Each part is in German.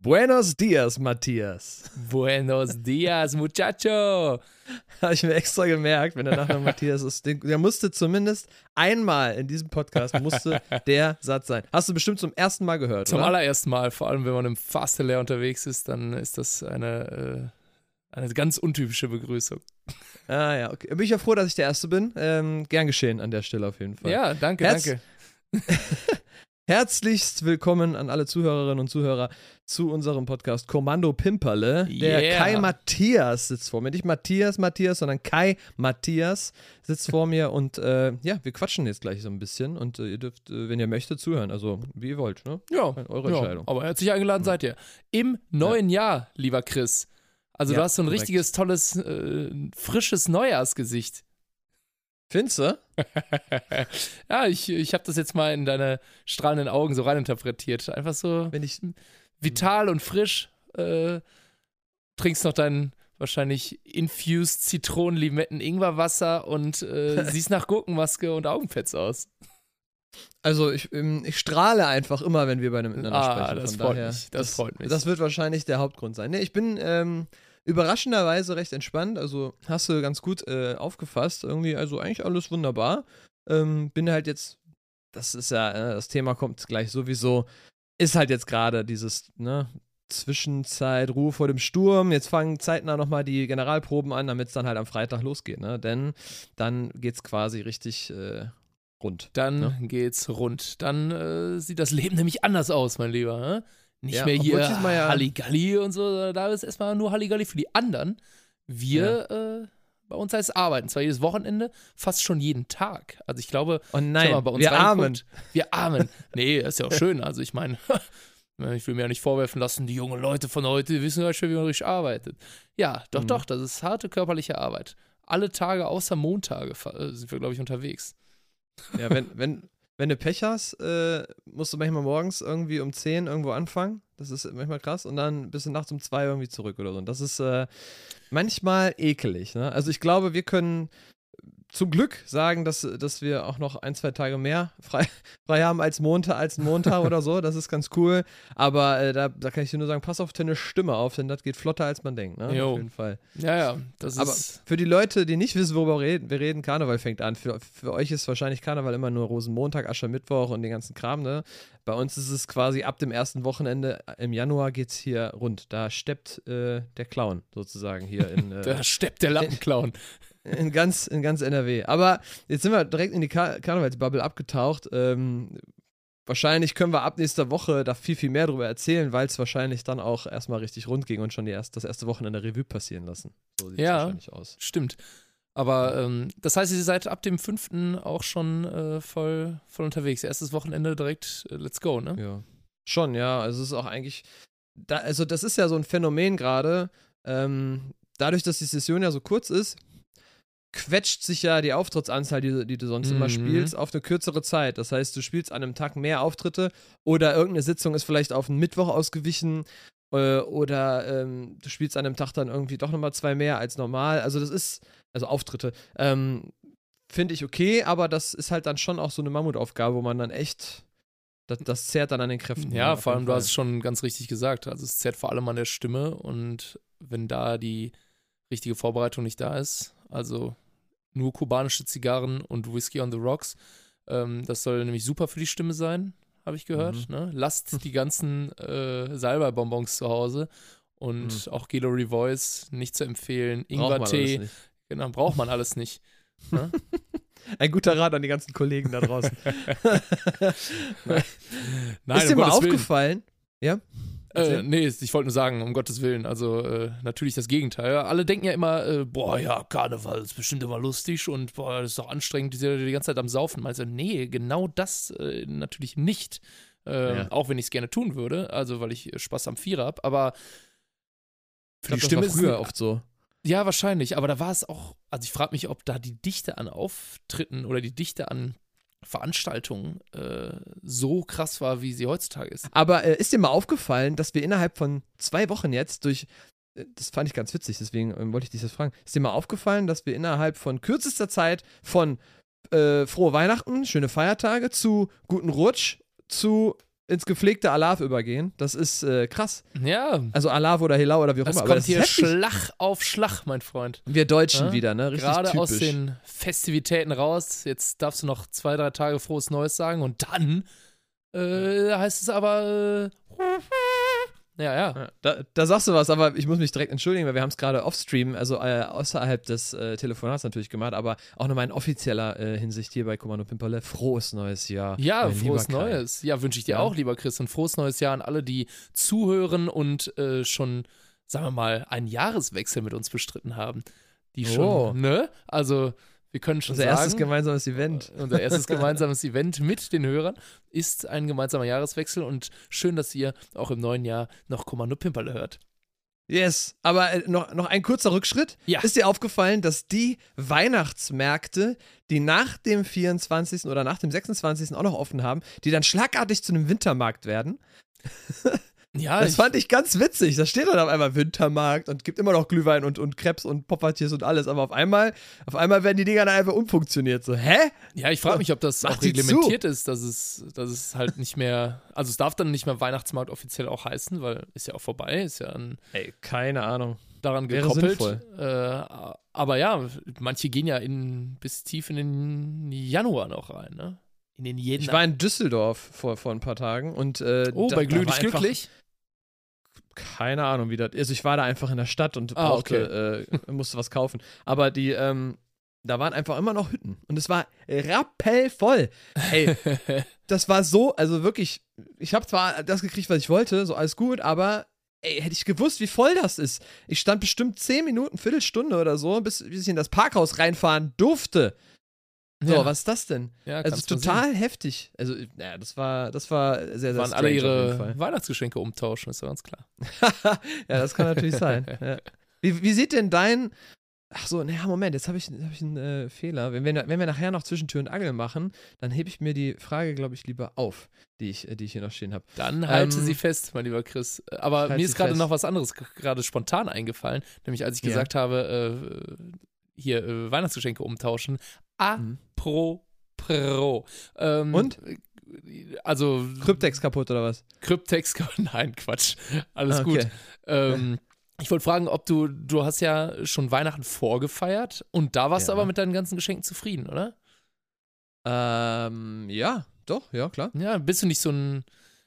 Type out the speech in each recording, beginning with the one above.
Buenos dias, Matthias. Buenos dias, muchacho. Habe ich mir extra gemerkt, wenn der Nachname Matthias ist. Der musste zumindest einmal in diesem Podcast musste der Satz sein. Hast du bestimmt zum ersten Mal gehört, Zum oder? allerersten Mal, vor allem wenn man im Fastelehr unterwegs ist, dann ist das eine, äh, eine ganz untypische Begrüßung. Ah ja, okay. Bin ich ja froh, dass ich der Erste bin. Ähm, gern geschehen an der Stelle auf jeden Fall. Ja, danke, Herz- danke. Herzlichst willkommen an alle Zuhörerinnen und Zuhörer zu unserem Podcast Kommando Pimperle. Der Yeah. Kai Matthias sitzt vor mir. Nicht Matthias Matthias, sondern Kai Matthias sitzt vor mir und äh, ja, wir quatschen jetzt gleich so ein bisschen und äh, ihr dürft, äh, wenn ihr möchtet, zuhören. Also wie ihr wollt, ne? Ja, Eure ja, Entscheidung. aber herzlich eingeladen seid ihr. Im neuen Jahr, lieber Chris. Also Ja, du hast so ein korrekt. richtiges, tolles, äh, frisches Neujahrsgesicht. Findest du? ja, ich, ich habe das jetzt mal in deine strahlenden Augen so reininterpretiert. Einfach so Wenn ich, vital und frisch. Äh, trinkst noch dein wahrscheinlich infused Zitronen-Limetten-Ingwerwasser und äh, siehst nach Gurkenmaske und Augenpads aus. also ich, ähm, ich strahle einfach immer, wenn wir beide miteinander Ah, sprechen. das Von freut daher, mich, das freut mich. Das wird wahrscheinlich der Hauptgrund sein. Nee, ich bin ähm, überraschenderweise recht entspannt. Also hast du ganz gut äh, aufgefasst. Irgendwie, also eigentlich alles wunderbar. Ähm, bin halt jetzt, das ist ja, äh, das Thema kommt gleich sowieso, ist halt jetzt gerade dieses, ne, Zwischenzeit, Ruhe vor dem Sturm. Jetzt fangen zeitnah nochmal die Generalproben an, damit es dann halt am Freitag losgeht, ne? Denn dann geht's quasi richtig äh, rund. Dann Ja. geht's rund. Dann äh, sieht das Leben nämlich anders aus, mein Lieber. hä? Nicht Ja, mehr hier ja- Halligalli und so. Da ist erstmal nur Halligalli für die anderen. Wir, äh, bei uns heißt es arbeiten. Zwar jedes Wochenende, fast schon jeden Tag. Also ich glaube, Oh nein, mal bei uns wir armen. Wir armen. Nee, ist ja auch schön. Also ich meine, ich will mir ja nicht vorwerfen lassen, die jungen Leute von heute die wissen ja schon, wie man richtig arbeitet. Ja, doch, Mhm. doch, das ist harte körperliche Arbeit. Alle Tage außer Montage äh, sind wir, glaube ich, unterwegs. Ja, wenn, wenn, wenn du Pech hast, äh, musst du manchmal morgens irgendwie um 10 irgendwo anfangen. Das ist manchmal krass. Und dann bist du nachts um 2 irgendwie zurück oder so. Und das ist äh, manchmal ekelig. Ne? Also ich glaube, wir können zum Glück sagen, dass, dass wir auch noch ein, zwei Tage mehr frei, frei haben als Montag, als Montag oder so. Das ist ganz cool. Aber äh, da, da kann ich dir nur sagen, pass auf deine Stimme auf, denn das geht flotter, als man denkt. Ne? Auf jeden Fall. Ja, ja, das Aber ist. für die Leute, die nicht wissen, worüber wir reden, wir reden, Karneval fängt an. Für, für euch ist wahrscheinlich Karneval immer nur Rosenmontag, Aschermittwoch und den ganzen Kram, ne? Bei uns ist es quasi ab dem ersten Wochenende im Januar geht's hier rund. Da steppt äh, der Clown sozusagen hier in, äh, Da steppt der Lappenclown. in, ganz, in ganz NRW. Aber jetzt sind wir direkt in die Kar Karnevalsbubble abgetaucht. Ähm, wahrscheinlich können wir ab nächster Woche da viel, viel mehr drüber erzählen, weil es wahrscheinlich dann auch erstmal richtig rund ging und schon die erst, das erste Wochenende Revue passieren lassen. So sieht es Ja. wahrscheinlich aus. Stimmt. Aber ähm, das heißt, ihr seid ab dem 5. auch schon äh, voll, voll unterwegs. Erstes Wochenende direkt, äh, let's go, ne? Ja. Schon, ja. Also es ist auch eigentlich, da, also das ist ja so ein Phänomen gerade. Ähm, dadurch, dass die Session ja so kurz ist, quetscht sich ja die Auftrittsanzahl, die, die du sonst immer Mhm. spielst, auf eine kürzere Zeit. Das heißt, du spielst an einem Tag mehr Auftritte oder irgendeine Sitzung ist vielleicht auf einen Mittwoch ausgewichen äh, oder ähm, du spielst an einem Tag dann irgendwie doch nochmal zwei mehr als normal. Also das ist, also Auftritte. Ähm, Finde ich okay, aber das ist halt dann schon auch so eine Mammutaufgabe, wo man dann echt, das, das zehrt dann an den Kräften. Ja, vor allem, du Fall. hast es schon ganz richtig gesagt. Also es zerrt vor allem an der Stimme und wenn da die richtige Vorbereitung nicht da ist, also nur kubanische Zigarren und Whisky on the Rocks, ähm, das soll nämlich super für die Stimme sein, habe ich gehört. Mhm. Ne? Lasst die ganzen äh, Salbei-Bonbons zu Hause und Mhm. auch Gallery Voice nicht zu empfehlen. Ingwertee, genau, braucht man alles nicht. Ne? Ein guter Rat an die ganzen Kollegen da draußen. Nein, ist dir mal Gottes Willen. aufgefallen? Ja? Äh, nee, ich wollte nur sagen, um Gottes Willen, also äh, natürlich das Gegenteil. Alle denken ja immer, äh, boah, ja, Karneval ist bestimmt immer lustig und boah, das ist doch anstrengend, die sind die ganze Zeit am Saufen. Also, nee, genau das äh, natürlich nicht. Äh, Ja. Auch wenn ich es gerne tun würde, also weil ich Spaß am Vierer habe, aber für die glaub, Stimme war früher ist oft so. ja, wahrscheinlich, aber da war es auch, also ich frage mich, ob da die Dichte an Auftritten oder die Dichte an Veranstaltungen äh, so krass war, wie sie heutzutage ist. Aber äh, ist dir mal aufgefallen, dass wir innerhalb von zwei Wochen jetzt durch, äh, das fand ich ganz witzig, deswegen ähm, wollte ich dich das fragen, ist dir mal aufgefallen, dass wir innerhalb von kürzester Zeit von äh, frohe Weihnachten, schöne Feiertage zu guten Rutsch zu ins gepflegte Alav übergehen. Das ist äh, krass. Ja. Also Alav oder Helau oder wie auch Das immer. kommt das hier ist heftig. Schlag auf Schlag, mein Freund. Wir Deutschen Ja? wieder, ne? Richtig Gerade typisch. aus den Festivitäten raus. Jetzt darfst du noch zwei, drei Tage frohes Neues sagen und dann äh, heißt es aber. Äh, ja, ja. Da, da sagst du was, aber ich muss mich direkt entschuldigen, weil wir haben es gerade offstream, also äh, außerhalb des äh, Telefonats natürlich gemacht, aber auch nochmal in offizieller äh, Hinsicht hier bei Kommando Pimperle. Frohes neues Jahr. Ja, frohes Kai. Neues. Ja, wünsche ich dir Ja. auch, lieber Chris. Und frohes neues Jahr an alle, die zuhören und äh, schon, sagen wir mal, einen Jahreswechsel mit uns bestritten haben. Die schon, Oh. ne? Also, wir können schon Unser sagen. erstes gemeinsames Event. Unser erstes gemeinsames Event mit den Hörern ist ein gemeinsamer Jahreswechsel und schön, dass ihr auch im neuen Jahr noch Kommando Pimperle hört. Yes, aber äh, noch, noch ein kurzer Rückschritt. Ja. Ist dir aufgefallen, dass die Weihnachtsmärkte, die nach dem 24. oder nach dem 26. auch noch offen haben, die dann schlagartig zu einem Wintermarkt werden? Ja, Das ich, fand ich ganz witzig. Da steht dann auf einmal Wintermarkt und gibt immer noch Glühwein und, und Krebs und Poppertiers und alles. Aber auf einmal, auf einmal werden die Dinger dann einfach umfunktioniert. So, hä? ja, ich frage mich, ob das Mach auch reglementiert ist, dass es, dass es halt nicht mehr, also es darf dann nicht mehr Weihnachtsmarkt offiziell auch heißen, weil ist ja auch vorbei, ist ja an, Ey, keine Ahnung. daran Wäre gekoppelt. sinnvoll. Äh, aber ja, manche gehen ja in, bis tief in den Januar noch rein, ne? In den jeden. Ich war in Düsseldorf vor, vor ein paar Tagen und äh, oh, da- bei einfach- Glücklich? Keine Ahnung, wie das Also ich war da einfach in der Stadt und Ah, brauchte, äh, musste was kaufen. Aber die, ähm, da waren einfach immer noch Hütten. Und es war rappelvoll. Ey, das war so, also wirklich, ich habe zwar das gekriegt, was ich wollte, so alles gut, aber ey, hätte ich gewusst, wie voll das ist. Ich stand bestimmt 10 Minuten, Viertelstunde oder so, bis, bis ich in das Parkhaus reinfahren durfte. So, ja, was ist das denn? ja, Also total heftig. Also, ja, das war, das war sehr, sehr Waren alle ihre. Weihnachtsgeschenke umtauschen, ist ja ganz klar. ja, das kann natürlich sein. Ja. Wie, wie sieht denn dein. Ach so, naja, Moment, jetzt habe ich, hab ich einen äh, Fehler. Wenn wir, wenn wir nachher noch Zwischentür und Angel machen, dann hebe ich mir die Frage, glaube ich, lieber auf, die ich, äh, die ich hier noch stehen habe. Dann halte Ähm, sie fest, mein lieber Chris. Aber halt mir ist gerade noch was anderes gerade spontan eingefallen, nämlich als ich gesagt habe, äh, hier äh, Weihnachtsgeschenke umtauschen. Mhm. Apropos. Ähm, Und? Also Kryptex kaputt oder was? Kryptex, nein, Quatsch. Alles Ah, gut. okay. Ähm, ich wollte fragen, ob du, du hast ja schon Weihnachten vorgefeiert und da warst du Ja. aber mit deinen ganzen Geschenken zufrieden, oder? Ähm, ja, doch, ja, klar. Ja, bist du nicht so ein.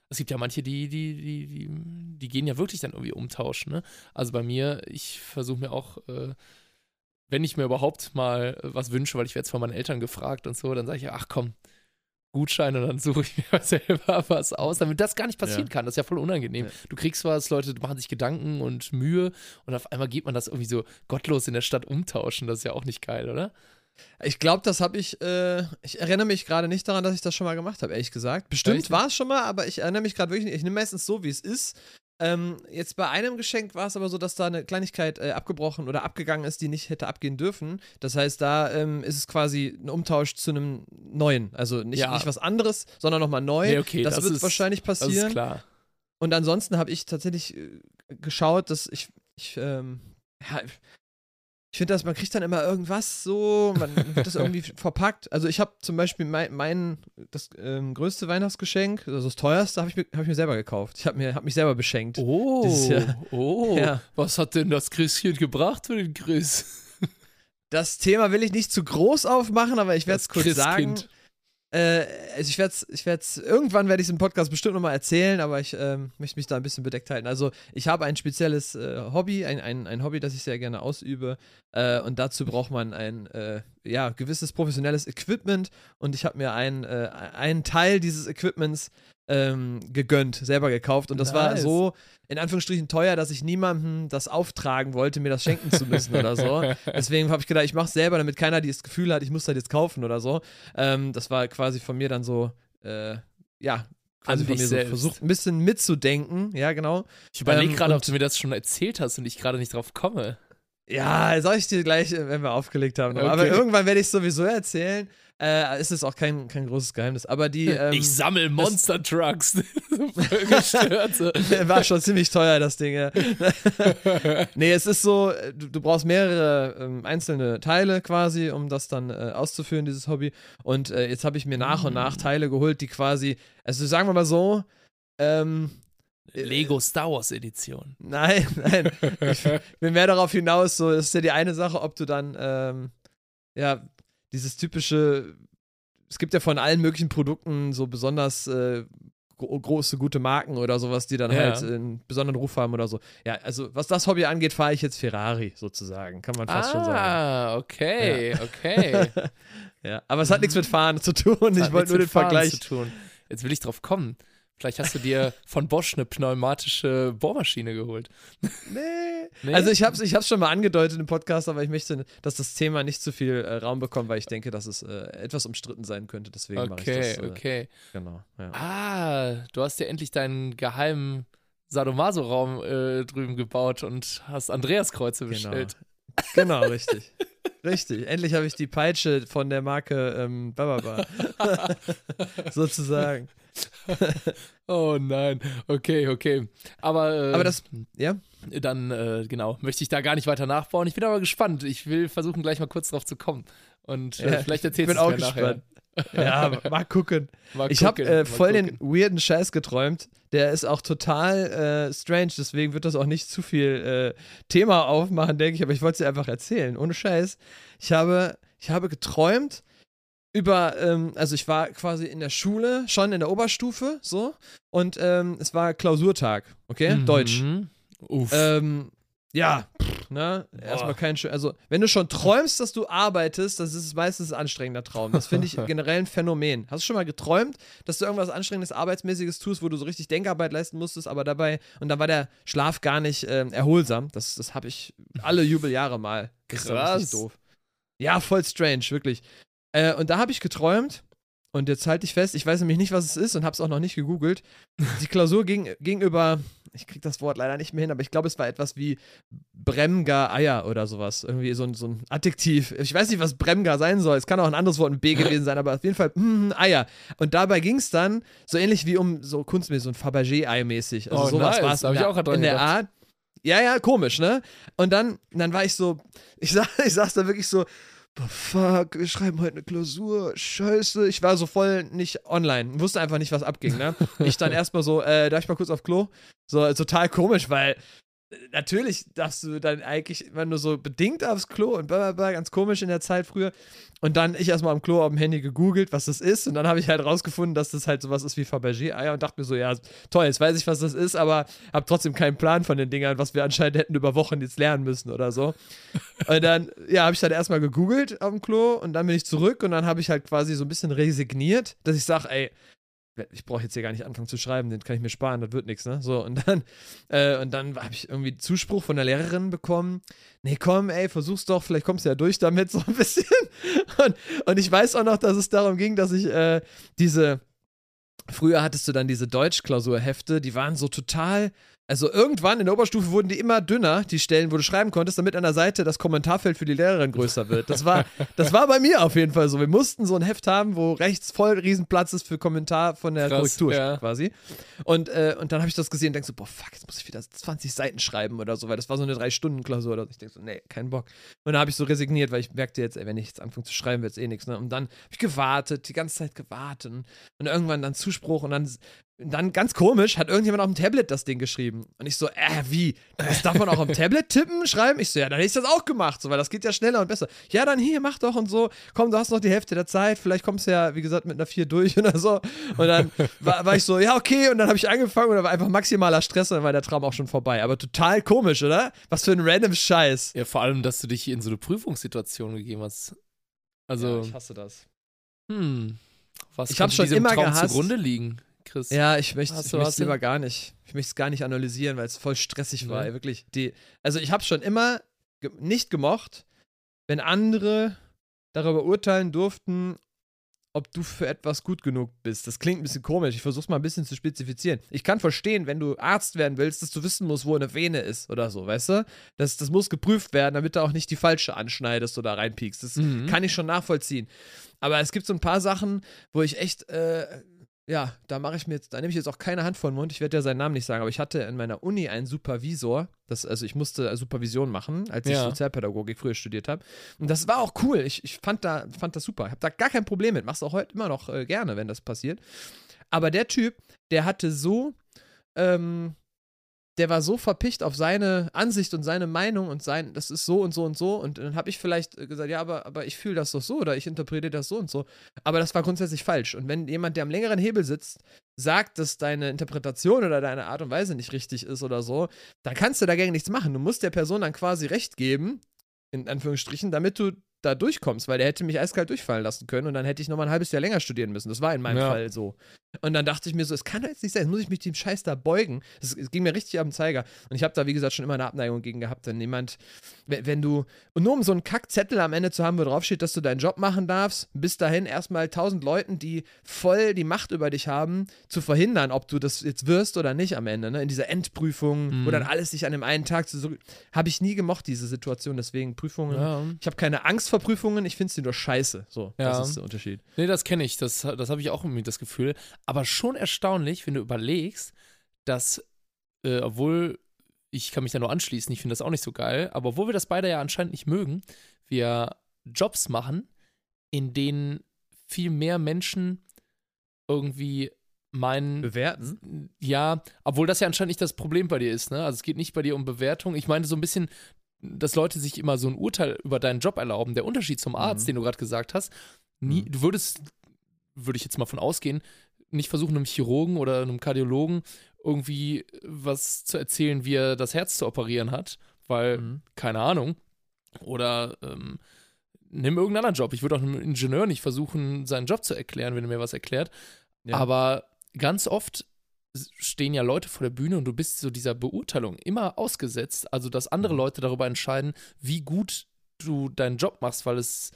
Es gibt ja manche, die, die, die, die, die gehen ja wirklich dann irgendwie umtauschen, ne? Also bei mir, ich versuche mir auch, äh, wenn ich mir überhaupt mal äh, was wünsche, weil ich werde jetzt von meinen Eltern gefragt und so, dann sage ich, ach komm, Gutschein und dann suche ich mir selber was aus, damit das gar nicht passieren Ja. kann. Das ist ja voll unangenehm. Ja. Du kriegst was, Leute machen sich Gedanken und Mühe und auf einmal geht man das irgendwie so gottlos in der Stadt umtauschen. Das ist ja auch nicht geil, oder? Ich glaube, das habe ich, äh, ich erinnere mich gerade nicht daran, dass ich das schon mal gemacht habe, ehrlich gesagt. Bestimmt war es schon mal, aber ich erinnere mich gerade wirklich nicht. Ich nehme meistens so, wie es ist. Ähm, jetzt bei einem Geschenk war es aber so, dass da eine Kleinigkeit äh, abgebrochen oder abgegangen ist, die nicht hätte abgehen dürfen. Das heißt, da ähm, ist es quasi ein Umtausch zu einem neuen. Also nicht, Ja. nicht was anderes, sondern nochmal neu. Nee, okay, das, das wird ist- wahrscheinlich Das ist passieren. klar. Und ansonsten habe ich tatsächlich äh, geschaut, dass ich, ich ähm, ja, ich finde, dass man kriegt dann immer irgendwas so, man wird das irgendwie verpackt. Also ich habe zum Beispiel mein, mein das ähm, größte Weihnachtsgeschenk, also das teuerste, habe ich, mir- hab ich mir selber gekauft. Ich habe mir, hab mich selber beschenkt. Oh, oh. Ja. Was hat denn das Christchen gebracht für den Chris? Das Thema will ich nicht zu groß aufmachen, aber ich werde es kurz sagen. Äh, also ich werde ich werde irgendwann werde ich es im Podcast bestimmt nochmal erzählen, aber ich ähm, möchte mich da ein bisschen bedeckt halten. Also ich habe ein spezielles äh, Hobby, ein, ein, ein Hobby, das ich sehr gerne ausübe äh, und dazu braucht man ein äh, ja, gewisses professionelles Equipment und ich habe mir ein, äh, einen Teil dieses Equipments ähm, gegönnt, selber gekauft und das war Nice. so in Anführungsstrichen teuer, dass ich niemandem das auftragen wollte, mir das schenken zu müssen oder so. Deswegen habe ich gedacht, ich mache es selber, damit keiner das Gefühl hat, ich muss das jetzt kaufen oder so. Ähm, das war quasi von mir dann so, äh, ja, quasi An von mir so selbst. versucht, ein bisschen mitzudenken. Ja, genau. Ich überlege Ähm, gerade, ob du mir das schon erzählt hast und ich gerade nicht drauf komme. Ja, sag ich dir gleich, äh, wenn wir aufgelegt haben. noch. Aber Okay. irgendwann werde ich es sowieso erzählen. Äh, es ist auch kein, kein großes Geheimnis. Aber die ähm, ich sammle Monster Trucks. Gestört. war schon ziemlich teuer, das Ding. Ja. nee, es ist so, äh, du, du brauchst mehrere ähm, einzelne Teile quasi, um das dann äh, auszuführen, dieses Hobby. Und äh, jetzt habe ich mir nach und nach Teile geholt, die quasi, also sagen wir mal so, Ähm, Lego Star Wars Edition. Nein, nein. Ich will mehr darauf hinaus, so, ist ja die eine Sache, ob du dann, ähm, ja, dieses typische, es gibt ja von allen möglichen Produkten so besonders äh, gro große, gute Marken oder sowas, die dann Ja. halt einen besonderen Ruf haben oder so. Ja, also was das Hobby angeht, fahre ich jetzt Ferrari sozusagen, kann man fast schon sagen. Ah, okay, okay. Ja, aber es hat nichts mit Fahren zu tun. Das ich wollte nur den Vergleich. Zu tun. Jetzt will ich drauf kommen. Vielleicht hast du dir von Bosch eine pneumatische Bohrmaschine geholt. Nee. Nee? Also ich habe es ich hab's schon mal angedeutet im Podcast, aber ich möchte, dass das Thema nicht zu viel äh, Raum bekommt, weil ich denke, dass es äh, etwas umstritten sein könnte. Deswegen mache ich Okay, das. Äh, okay. Genau. Ja. Ah, du hast ja endlich deinen geheimen Sadomaso-Raum äh, drüben gebaut und hast Andreaskreuze Genau. bestellt. Genau, richtig. richtig. Endlich habe ich die Peitsche von der Marke ähm, Bababa. Sozusagen. Oh nein, okay, okay. Aber, äh, Aber das- ja? Dann, äh, genau, möchte ich da gar nicht weiter nachbauen. Ich bin aber gespannt. Ich will versuchen, gleich mal kurz drauf zu kommen. Und äh, Ja, vielleicht Ich erzählst bin du auch es mir gespannt. nachher. Ja, mal gucken. Mal Ich habe gucken, äh, voll den gucken. weirden Scheiß geträumt. Der ist auch total äh, strange, deswegen wird das auch nicht zu viel äh, Thema aufmachen, denke ich, aber ich wollte es dir einfach erzählen. Ohne Scheiß. Ich habe, ich habe geträumt über, ähm, also ich war quasi in der Schule, schon in der Oberstufe, so, und ähm, es war Klausurtag, okay? Mhm. Deutsch. Uff. Ähm, ja, pff, ne? Erstmal kein schön. Also, wenn du schon träumst, dass du arbeitest, das ist meistens ein anstrengender Traum. Das finde ich generell ein Phänomen. Hast du schon mal geträumt, dass du irgendwas anstrengendes, arbeitsmäßiges tust, wo du so richtig Denkarbeit leisten musstest, aber dabei, und dann war der Schlaf gar nicht ähm, erholsam. Das, das habe ich alle Jubeljahre mal. Das ist Krass. doof. Ja, voll strange, wirklich. Äh, und da habe ich geträumt, und jetzt halte ich fest, ich weiß nämlich nicht, was es ist und habe es auch noch nicht gegoogelt. Die Klausur ging, ging über, ich kriege das Wort leider nicht mehr hin, aber ich glaube, es war etwas wie Bremgar Eier oder sowas. Irgendwie so ein, so ein Adjektiv. Ich weiß nicht, was Bremgar sein soll. Es kann auch ein anderes Wort mit B gewesen sein, aber auf jeden Fall mm, Eier. Und dabei ging es dann so ähnlich wie um so kunstmäßig, so ein Fabergé-Ei mäßig. Also Oh, sowas nice. war es Da ich der- auch dran in der gedacht. Art. Ja, ja, komisch, ne? Und dann, dann war ich so, ich, sag, ich saß da wirklich so, fuck, wir schreiben heute eine Klausur, scheiße. Ich war so voll nicht online, wusste einfach nicht, was abging, ne? Ich dann erstmal so, äh, darf ich mal kurz auf Klo? So, total komisch, weil natürlich darfst du dann eigentlich, wenn du so bedingt aufs Klo und blablabla, ganz komisch in der Zeit früher. Und dann ich erstmal am Klo auf dem Handy gegoogelt, was das ist. Und dann habe ich halt rausgefunden, dass das halt sowas ist wie Fabergé-Eier und dachte mir so, ja, toll, jetzt weiß ich, was das ist, aber habe trotzdem keinen Plan von den Dingern, was wir anscheinend hätten über Wochen jetzt lernen müssen oder so. Und dann, ja, habe ich dann erstmal gegoogelt auf dem Klo und dann bin ich zurück und dann habe ich halt quasi so ein bisschen resigniert, dass ich sage, ey, ich brauche jetzt hier gar nicht anfangen zu schreiben, den kann ich mir sparen, das wird nichts, ne? So, und dann, äh, und dann habe ich irgendwie Zuspruch von der Lehrerin bekommen, nee, komm, ey, versuch's doch, vielleicht kommst du ja durch damit, so ein bisschen. Und, und ich weiß auch noch, dass es darum ging, dass ich äh, diese, früher hattest du dann diese Deutschklausurhefte, die waren so total, also irgendwann in der Oberstufe wurden die immer dünner, die Stellen, wo du schreiben konntest, damit an der Seite das Kommentarfeld für die Lehrerin größer wird. Das war, das war bei mir auf jeden Fall so. Wir mussten so ein Heft haben, wo rechts voll Riesenplatz ist für Kommentar von der Krass, Korrektur ja. quasi. Und, äh, und dann habe ich das gesehen und denk so, boah, fuck, jetzt muss ich wieder 20 Seiten schreiben oder so, weil das war so eine Drei-Stunden-Klausur oder so. Ich denk so, nee, kein Bock. Und dann habe ich so resigniert, weil ich merkte jetzt, ey, wenn ich jetzt anfange zu schreiben, wird es eh nichts. Ne? Und dann habe ich gewartet, die ganze Zeit gewartet und, und irgendwann dann Zuspruch und dann, dann ganz komisch, hat irgendjemand auf dem Tablet das Ding geschrieben. Und ich so, äh, wie? Das darf man auch am Tablet tippen, schreiben? Ich so, ja, dann hätte ich das auch gemacht, so, weil das geht ja schneller und besser. Ja, dann hier, mach doch und so. Komm, du hast noch die Hälfte der Zeit, vielleicht kommst du ja, wie gesagt, mit einer 4 durch oder so. Und dann war, war ich so, ja, okay, und dann habe ich angefangen und da war einfach maximaler Stress und dann war der Traum auch schon vorbei. Aber total komisch, oder? Was für ein random Scheiß. Ja, vor allem, dass du dich in so eine Prüfungssituation gegeben hast. Also, hasse das. hm, was Ich kann hab's schon diesem immer Traum gehasst. zugrunde liegen, Chris? Ja, ich möchte es lieber gar nicht. Ich möchte es gar nicht analysieren, weil es voll stressig war, Nee. ey, wirklich. Die, also ich habe schon immer ge nicht gemocht, wenn andere darüber urteilen durften, ob du für etwas gut genug bist. Das klingt ein bisschen komisch. Ich versuche es mal ein bisschen zu spezifizieren. Ich kann verstehen, wenn du Arzt werden willst, dass du wissen musst, wo eine Vene ist oder so, weißt du? Das, das muss geprüft werden, damit du auch nicht die falsche anschneidest oder reinpiekst. Das Mhm. kann ich schon nachvollziehen. Aber es gibt so ein paar Sachen, wo ich echt, äh, ja, da mache ich mir jetzt, da nehme ich jetzt auch keine Hand vor den Mund. Ich werde ja seinen Namen nicht sagen, aber ich hatte in meiner Uni einen Supervisor. Das, also ich musste Supervision machen, als ich Ja. Sozialpädagogik früher studiert habe. Und das war auch cool. Ich, ich fand, da, fand das super. Ich habe da gar kein Problem mit. Mach's auch heute immer noch äh, gerne, wenn das passiert. Aber der Typ, der hatte so, ähm, der war so verpicht auf seine Ansicht und seine Meinung und sein, das ist so und so und so. Und dann habe ich vielleicht gesagt, ja, aber, aber ich fühle das doch so oder ich interpretiere das so und so. Aber das war grundsätzlich falsch. Und wenn jemand, der am längeren Hebel sitzt, sagt, dass deine Interpretation oder deine Art und Weise nicht richtig ist oder so, dann kannst du dagegen nichts machen. Du musst der Person dann quasi recht geben, in Anführungsstrichen, damit du da durchkommst, weil der hätte mich eiskalt durchfallen lassen können und dann hätte ich nochmal ein halbes Jahr länger studieren müssen. Das war in meinem ja. Fall so. Und dann dachte ich mir so, es kann doch jetzt nicht sein, jetzt muss ich mich dem Scheiß da beugen. Es ging mir richtig am Zeiger. Und ich habe da, wie gesagt, schon immer eine Abneigung gegen gehabt, wenn jemand, wenn du, und nur um so einen Kackzettel am Ende zu haben, wo drauf steht, dass du deinen Job machen darfst, bis dahin erstmal tausend Leuten, die voll die Macht über dich haben, zu verhindern, ob du das jetzt wirst oder nicht am Ende, ne? in dieser Endprüfung, mhm. wo dann alles sich an dem einen Tag so, habe ich nie gemocht, diese Situation, deswegen Prüfungen. Ja. Ich habe keine Angst vor Prüfungen, ich finde sie nur scheiße. So, ja. das ist der Unterschied. Nee, das kenne ich, das, das habe ich auch irgendwie das Gefühl aber schon erstaunlich, wenn du überlegst, dass, äh, obwohl ich kann mich da nur anschließen, ich finde das auch nicht so geil, aber obwohl wir das beide ja anscheinend nicht mögen, wir Jobs machen, in denen viel mehr Menschen irgendwie meinen. Bewerten? Ja, obwohl das ja anscheinend nicht das Problem bei dir ist, ne? Also es geht nicht bei dir um Bewertung. Ich meine so ein bisschen, dass Leute sich immer so ein Urteil über deinen Job erlauben. Der Unterschied zum Arzt, mhm. den du gerade gesagt hast, nie, mhm. du würdest, würde ich jetzt mal von ausgehen, nicht versuchen, einem Chirurgen oder einem Kardiologen irgendwie was zu erzählen, wie er das Herz zu operieren hat, weil, mhm. keine Ahnung. Oder ähm, nimm irgendeinen anderen Job. Ich würde auch einem Ingenieur nicht versuchen, seinen Job zu erklären, wenn er mir was erklärt. Ja. Aber ganz oft stehen ja Leute vor der Bühne und du bist so dieser Beurteilung immer ausgesetzt. Also, dass andere mhm. Leute darüber entscheiden, wie gut du deinen Job machst, weil es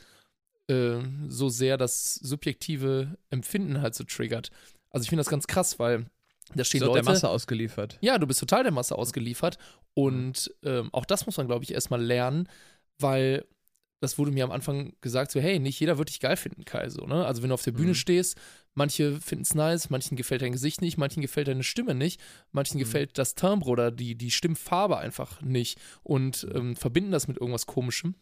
äh, so sehr das subjektive Empfinden halt so triggert. Also ich finde das ganz krass, weil da stehen so Leute. der Masse ausgeliefert. Ja, du bist total der Masse ausgeliefert. Und ähm, auch das muss man, glaube ich, erstmal lernen, weil das wurde mir am Anfang gesagt, so, hey, nicht jeder wird dich geil finden, Kai. So, ne? Also wenn du auf der Bühne mhm. stehst, manche finden es nice, manchen gefällt dein Gesicht nicht, manchen gefällt deine Stimme nicht, manchen mhm. gefällt das Timbre oder die, die Stimmfarbe einfach nicht und ähm, verbinden das mit irgendwas Komischem.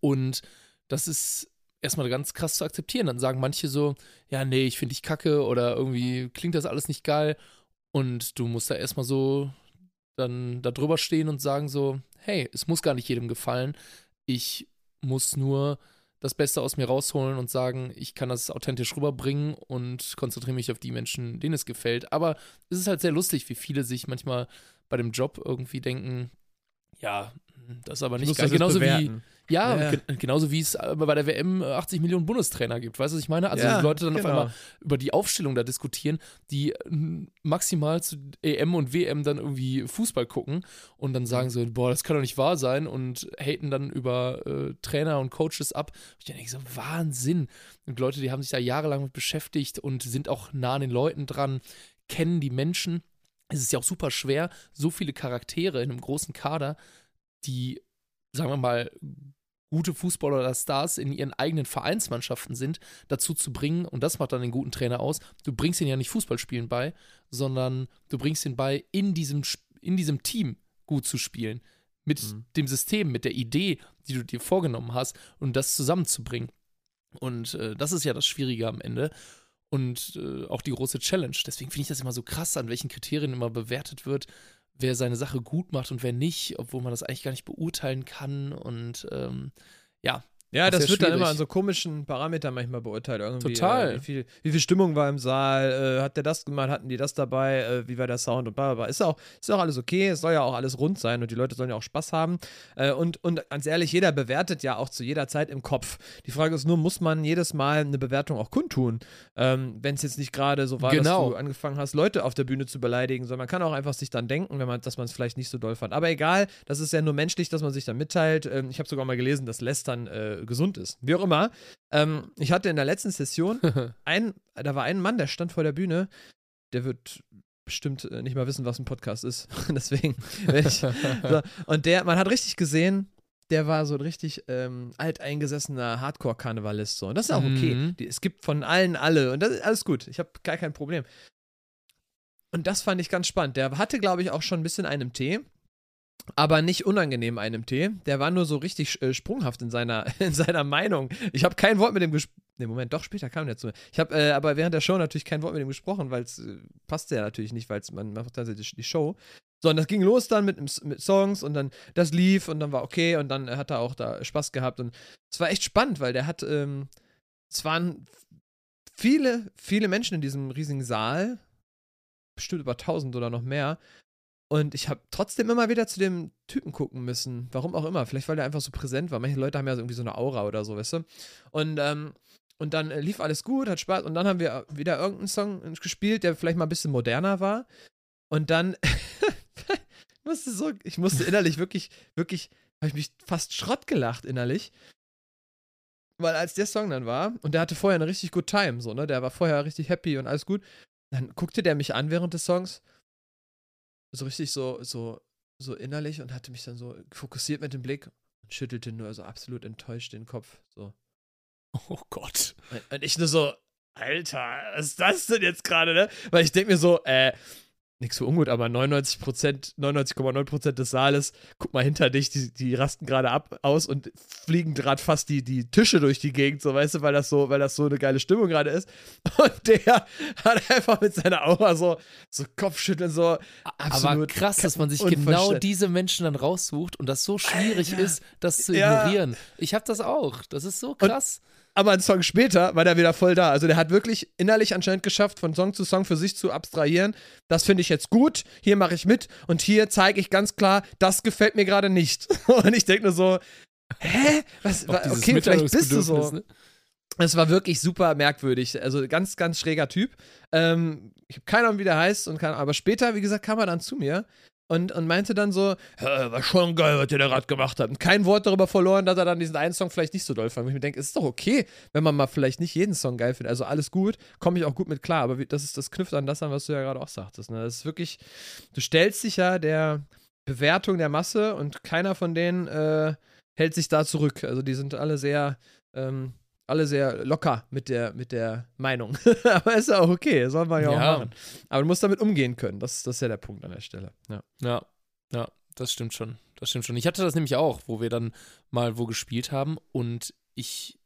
Und das ist erstmal ganz krass zu akzeptieren. Dann sagen manche so, ja, nee, ich finde dich kacke oder irgendwie klingt das alles nicht geil. Und du musst da erstmal so dann da drüber stehen und sagen so, hey, es muss gar nicht jedem gefallen. Ich muss nur das Beste aus mir rausholen und sagen, ich kann das authentisch rüberbringen und konzentriere mich auf die Menschen, denen es gefällt. Aber es ist halt sehr lustig, wie viele sich manchmal bei dem Job irgendwie denken, ja, das ist aber nicht geil. Genauso bewerten. wie ja, ja. Ge genauso wie es äh, bei der WM 80 äh, Millionen Bundestrainer gibt. Weißt du, was ich meine? Also ja, Leute dann genau. auf einmal über die Aufstellung da diskutieren, die maximal zu EM und WM dann irgendwie Fußball gucken und dann sagen so, boah, das kann doch nicht wahr sein und haten dann über äh, Trainer und Coaches ab. Ich denke so, Wahnsinn. Und Leute, die haben sich da jahrelang mit beschäftigt und sind auch nah an den Leuten dran, kennen die Menschen. Es ist ja auch super schwer, so viele Charaktere in einem großen Kader, die sagen wir mal, gute Fußballer oder Stars in ihren eigenen Vereinsmannschaften sind, dazu zu bringen, und das macht dann den guten Trainer aus, du bringst ihn ja nicht Fußballspielen bei, sondern du bringst ihn bei, in diesem, in diesem Team gut zu spielen. Mit mhm. dem System, mit der Idee, die du dir vorgenommen hast, und das zusammenzubringen. Und äh, das ist ja das Schwierige am Ende. Und äh, auch die große Challenge. Deswegen finde ich das immer so krass, an welchen Kriterien immer bewertet wird, wer seine Sache gut macht und wer nicht, obwohl man das eigentlich gar nicht beurteilen kann. Und ähm, ja, ja, das, das wird schwierig. dann immer an so komischen Parametern manchmal beurteilt. Irgendwie, Total. Äh, wie, viel, wie, viel, Stimmung war im Saal? Äh, hat der das gemacht? Hatten die das dabei? Äh, wie war der Sound und bla bla bla. Ist auch, ist auch alles okay. Es soll ja auch alles rund sein und die Leute sollen ja auch Spaß haben. Äh, und, und ganz ehrlich, jeder bewertet ja auch zu jeder Zeit im Kopf. Die Frage ist nur, muss man jedes Mal eine Bewertung auch kundtun? Ähm, Wenn es jetzt nicht gerade so war, genau. dass du angefangen hast, Leute auf der Bühne zu beleidigen, sondern man kann auch einfach sich dann denken, wenn man, dass man es vielleicht nicht so doll fand. Aber egal, das ist ja nur menschlich, dass man sich dann mitteilt. Ähm, ich habe sogar mal gelesen, dass Lästern äh, gesund ist. Wie auch immer. Ähm, ich hatte in der letzten Session ein, da war ein Mann, der stand vor der Bühne, der wird bestimmt äh, nicht mal wissen, was ein Podcast ist. Deswegen, ich, so, und der, man hat richtig gesehen, der war so ein richtig ähm, alteingesessener Hardcore-Karnevalist. So. Und das ist auch okay. Mhm. Die, es gibt von allen alle. Und das ist alles gut. Ich habe gar kein Problem. Und das fand ich ganz spannend. Der hatte, glaube ich, auch schon ein bisschen einen Tee aber nicht unangenehm einem Tee. Der war nur so richtig äh, sprunghaft in seiner, in seiner Meinung. Ich habe kein Wort mit dem Ne, Moment, doch später kam der zu mir. Ich habe äh, aber während der Show natürlich kein Wort mit ihm gesprochen, weil es äh, passte ja natürlich nicht, weil man macht tatsächlich die Show. Sondern das ging los dann mit, mit Songs und dann das lief und dann war okay und dann hat er auch da Spaß gehabt und es war echt spannend, weil der hat, ähm, es waren viele, viele Menschen in diesem riesigen Saal, bestimmt über 1000 oder noch mehr. Und ich habe trotzdem immer wieder zu dem Typen gucken müssen. Warum auch immer. Vielleicht, weil der einfach so präsent war. Manche Leute haben ja irgendwie so eine Aura oder so, weißt du? Und, ähm, und dann äh, lief alles gut, hat Spaß. Und dann haben wir wieder irgendeinen Song gespielt, der vielleicht mal ein bisschen moderner war. Und dann musste so, ich musste innerlich wirklich, wirklich, habe ich mich fast Schrott gelacht innerlich. Weil als der Song dann war, und der hatte vorher eine richtig good time, so, ne? Der war vorher richtig happy und alles gut. Dann guckte der mich an während des Songs. So richtig so, so, so innerlich und hatte mich dann so fokussiert mit dem Blick und schüttelte nur so absolut enttäuscht den Kopf. So. Oh Gott. Und ich nur so, Alter, was ist das denn jetzt gerade, ne? Weil ich denke mir so, äh, nichts für ungut, aber 99 99,9% des Saales, guck mal hinter dich, die, die rasten gerade ab aus und fliegen gerade fast die, die Tische durch die Gegend, so weißt du, weil das so, weil das so eine geile Stimmung gerade ist. Und der hat einfach mit seiner Aura so, so Kopfschütteln, so absolut. Aber krass, dass man sich genau diese Menschen dann raussucht und das so schwierig Alter. ist, das zu ignorieren. Ja. Ich habe das auch. Das ist so krass. Und aber einen Song später war der wieder voll da. Also der hat wirklich innerlich anscheinend geschafft, von Song zu Song für sich zu abstrahieren. Das finde ich jetzt gut, hier mache ich mit und hier zeige ich ganz klar, das gefällt mir gerade nicht. und ich denke nur so, hä? Was, okay, vielleicht bist du so. Ne? Es war wirklich super merkwürdig. Also ganz, ganz schräger Typ. Ähm, ich habe keine Ahnung, wie der heißt, und kann, aber später, wie gesagt, kam er dann zu mir und, und meinte dann so, war schon geil, was ihr da gerade gemacht habt. Und kein Wort darüber verloren, dass er dann diesen einen Song vielleicht nicht so doll fand. Ich mir denke, es ist doch okay, wenn man mal vielleicht nicht jeden Song geil findet. Also alles gut, komme ich auch gut mit klar. Aber das ist das knüpft an das an, was du ja gerade auch sagtest. Ne? Das ist wirklich, du stellst dich ja der Bewertung der Masse und keiner von denen äh, hält sich da zurück. Also die sind alle sehr ähm, alle sehr locker mit der, mit der Meinung. Aber ist ja auch okay, soll man ja, ja, auch machen. Aber du musst damit umgehen können. Das, das ist ja der Punkt an der Stelle. Ja. ja, ja, das stimmt schon. Das stimmt schon. Ich hatte das nämlich auch, wo wir dann mal wo gespielt haben und ich,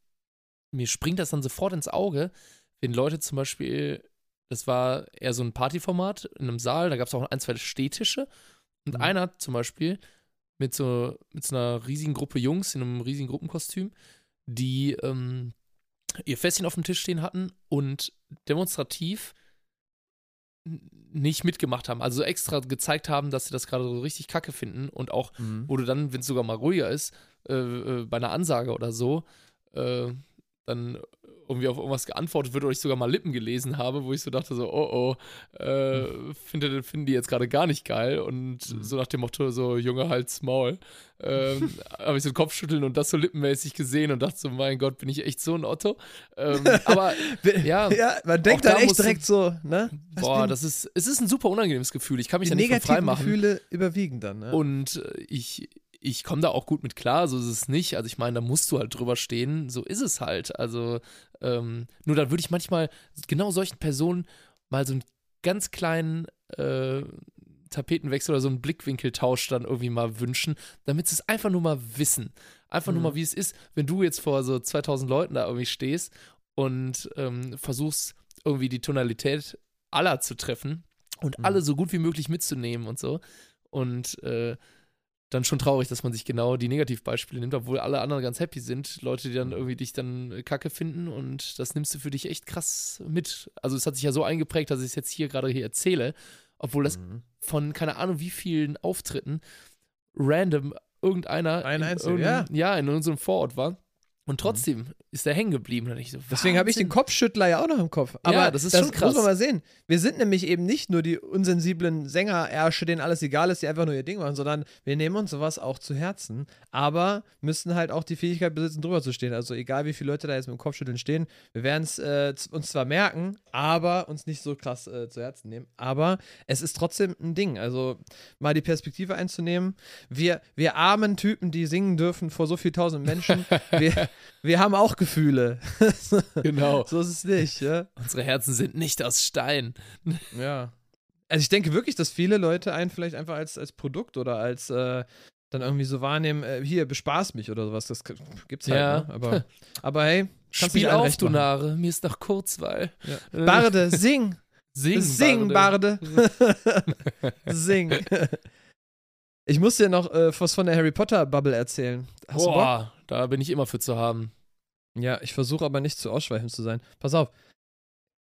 mir springt das dann sofort ins Auge, wenn Leute zum Beispiel, das war eher so ein Partyformat in einem Saal, da gab es auch ein, zwei Stehtische und mhm. einer zum Beispiel mit so, mit so einer riesigen Gruppe Jungs in einem riesigen Gruppenkostüm, die ähm, ihr Fässchen auf dem Tisch stehen hatten und demonstrativ nicht mitgemacht haben, also extra gezeigt haben, dass sie das gerade so richtig kacke finden und auch, mhm. wo du dann, wenn es sogar mal ruhiger ist, äh, äh, bei einer Ansage oder so, äh, dann irgendwie auf irgendwas geantwortet wird oder ich sogar mal Lippen gelesen habe, wo ich so dachte, so, oh oh, äh, mhm. finde, finden die jetzt gerade gar nicht geil und mhm. so nach dem Motto, so, Junge, halt's Maul. Ähm, habe ich so Kopfschütteln und das so lippenmäßig gesehen und dachte so, mein Gott, bin ich echt so ein Otto? Ähm, aber, ja. ja, man denkt dann da echt direkt so, ne? Was boah, das ist, es ist ein super unangenehmes Gefühl. Ich kann mich da nicht frei machen. Gefühle überwiegen dann, ne? Und äh, ich, ich komme da auch gut mit klar, so ist es nicht. Also ich meine, da musst du halt drüber stehen, so ist es halt. Also ähm, nur da würde ich manchmal genau solchen Personen mal so einen ganz kleinen äh, Tapetenwechsel oder so einen Blickwinkeltausch dann irgendwie mal wünschen, damit sie es einfach nur mal wissen. Einfach mhm. nur mal, wie es ist, wenn du jetzt vor so 2000 Leuten da irgendwie stehst und ähm, versuchst irgendwie die Tonalität aller zu treffen und mhm. alle so gut wie möglich mitzunehmen und so. Und äh, dann schon traurig, dass man sich genau die Negativbeispiele nimmt, obwohl alle anderen ganz happy sind. Leute, die dann irgendwie dich dann kacke finden und das nimmst du für dich echt krass mit. Also es hat sich ja so eingeprägt, dass ich es jetzt hier gerade hier erzähle, obwohl das mhm. von keine Ahnung wie vielen Auftritten random irgendeiner Ein in, ja. ja, in unserem Vorort war. Und mhm. trotzdem mhm. ist er hängen geblieben. So, Deswegen habe ich den Kopfschüttler ja auch noch im Kopf. Aber ja, das ist das schon krass. muss man mal sehen. Wir sind nämlich eben nicht nur die unsensiblen Sängerärsche, denen alles egal ist, die einfach nur ihr Ding machen, sondern wir nehmen uns sowas auch zu Herzen, aber müssen halt auch die Fähigkeit besitzen, drüber zu stehen. Also egal, wie viele Leute da jetzt mit dem Kopfschütteln stehen, wir werden es äh, uns zwar merken, aber uns nicht so krass äh, zu Herzen nehmen. Aber es ist trotzdem ein Ding. Also mal die Perspektive einzunehmen. Wir, wir armen Typen, die singen dürfen vor so viel tausend Menschen, wir wir haben auch Gefühle. genau. so ist es nicht, ja. Unsere Herzen sind nicht aus Stein. ja. Also ich denke wirklich, dass viele Leute einen vielleicht einfach als, als Produkt oder als, äh, dann irgendwie so wahrnehmen, äh, hier, bespaß mich oder sowas. Das gibt's halt, Ja. ne? Aber, aber hey, Spiel auf, du. Narre, mir ist nach Kurzweil. Ja. Barde, sing! Sing, Sing, Barde! sing! Ich muss dir noch äh, was von der Harry Potter Bubble erzählen. Hast? Boah, da bin ich immer für zu haben. Ja, ich versuche aber nicht zu ausschweifend zu sein. Pass auf.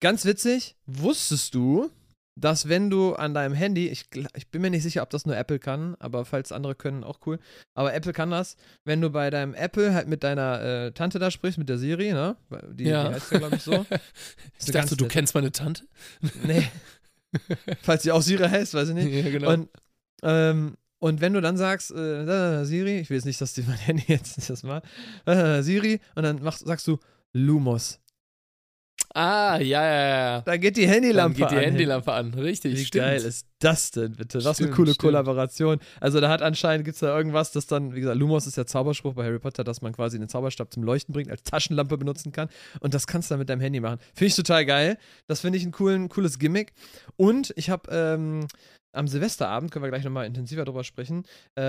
Ganz witzig, wusstest du, dass wenn du an deinem Handy, ich, ich bin mir nicht sicher, ob das nur Apple kann, aber falls andere können, auch cool. Aber Apple kann das, wenn du bei deinem Apple halt mit deiner äh, Tante da sprichst, mit der Siri, ne? Die, Ja. die heißt ja, glaube ich, so. Ich dachte, du kennst meine Tante. Nee. falls sie auch Siri heißt, weiß ich nicht. Ja, genau. Und, ähm, und wenn du dann sagst, äh, Siri, ich will jetzt nicht, dass die mein Handy jetzt das macht, äh, Siri, und dann machst, sagst du Lumos. ah, ja, ja, ja. Da geht die Handylampe geht die an. Handylampe an, richtig, Wie stimmt. geil ist das denn, bitte? Was eine Stimmt, coole stimmt. Kollaboration. Also da hat anscheinend, gibt es da irgendwas, das dann, wie gesagt, Lumos ist der Zauberspruch bei Harry Potter, dass man quasi den Zauberstab zum Leuchten bringt, als Taschenlampe benutzen kann. Und das kannst du dann mit deinem Handy machen. Finde ich total geil. Das finde ich ein coolen, cooles Gimmick. Und ich habe ähm, am Silvesterabend, können wir gleich nochmal intensiver drüber sprechen, äh,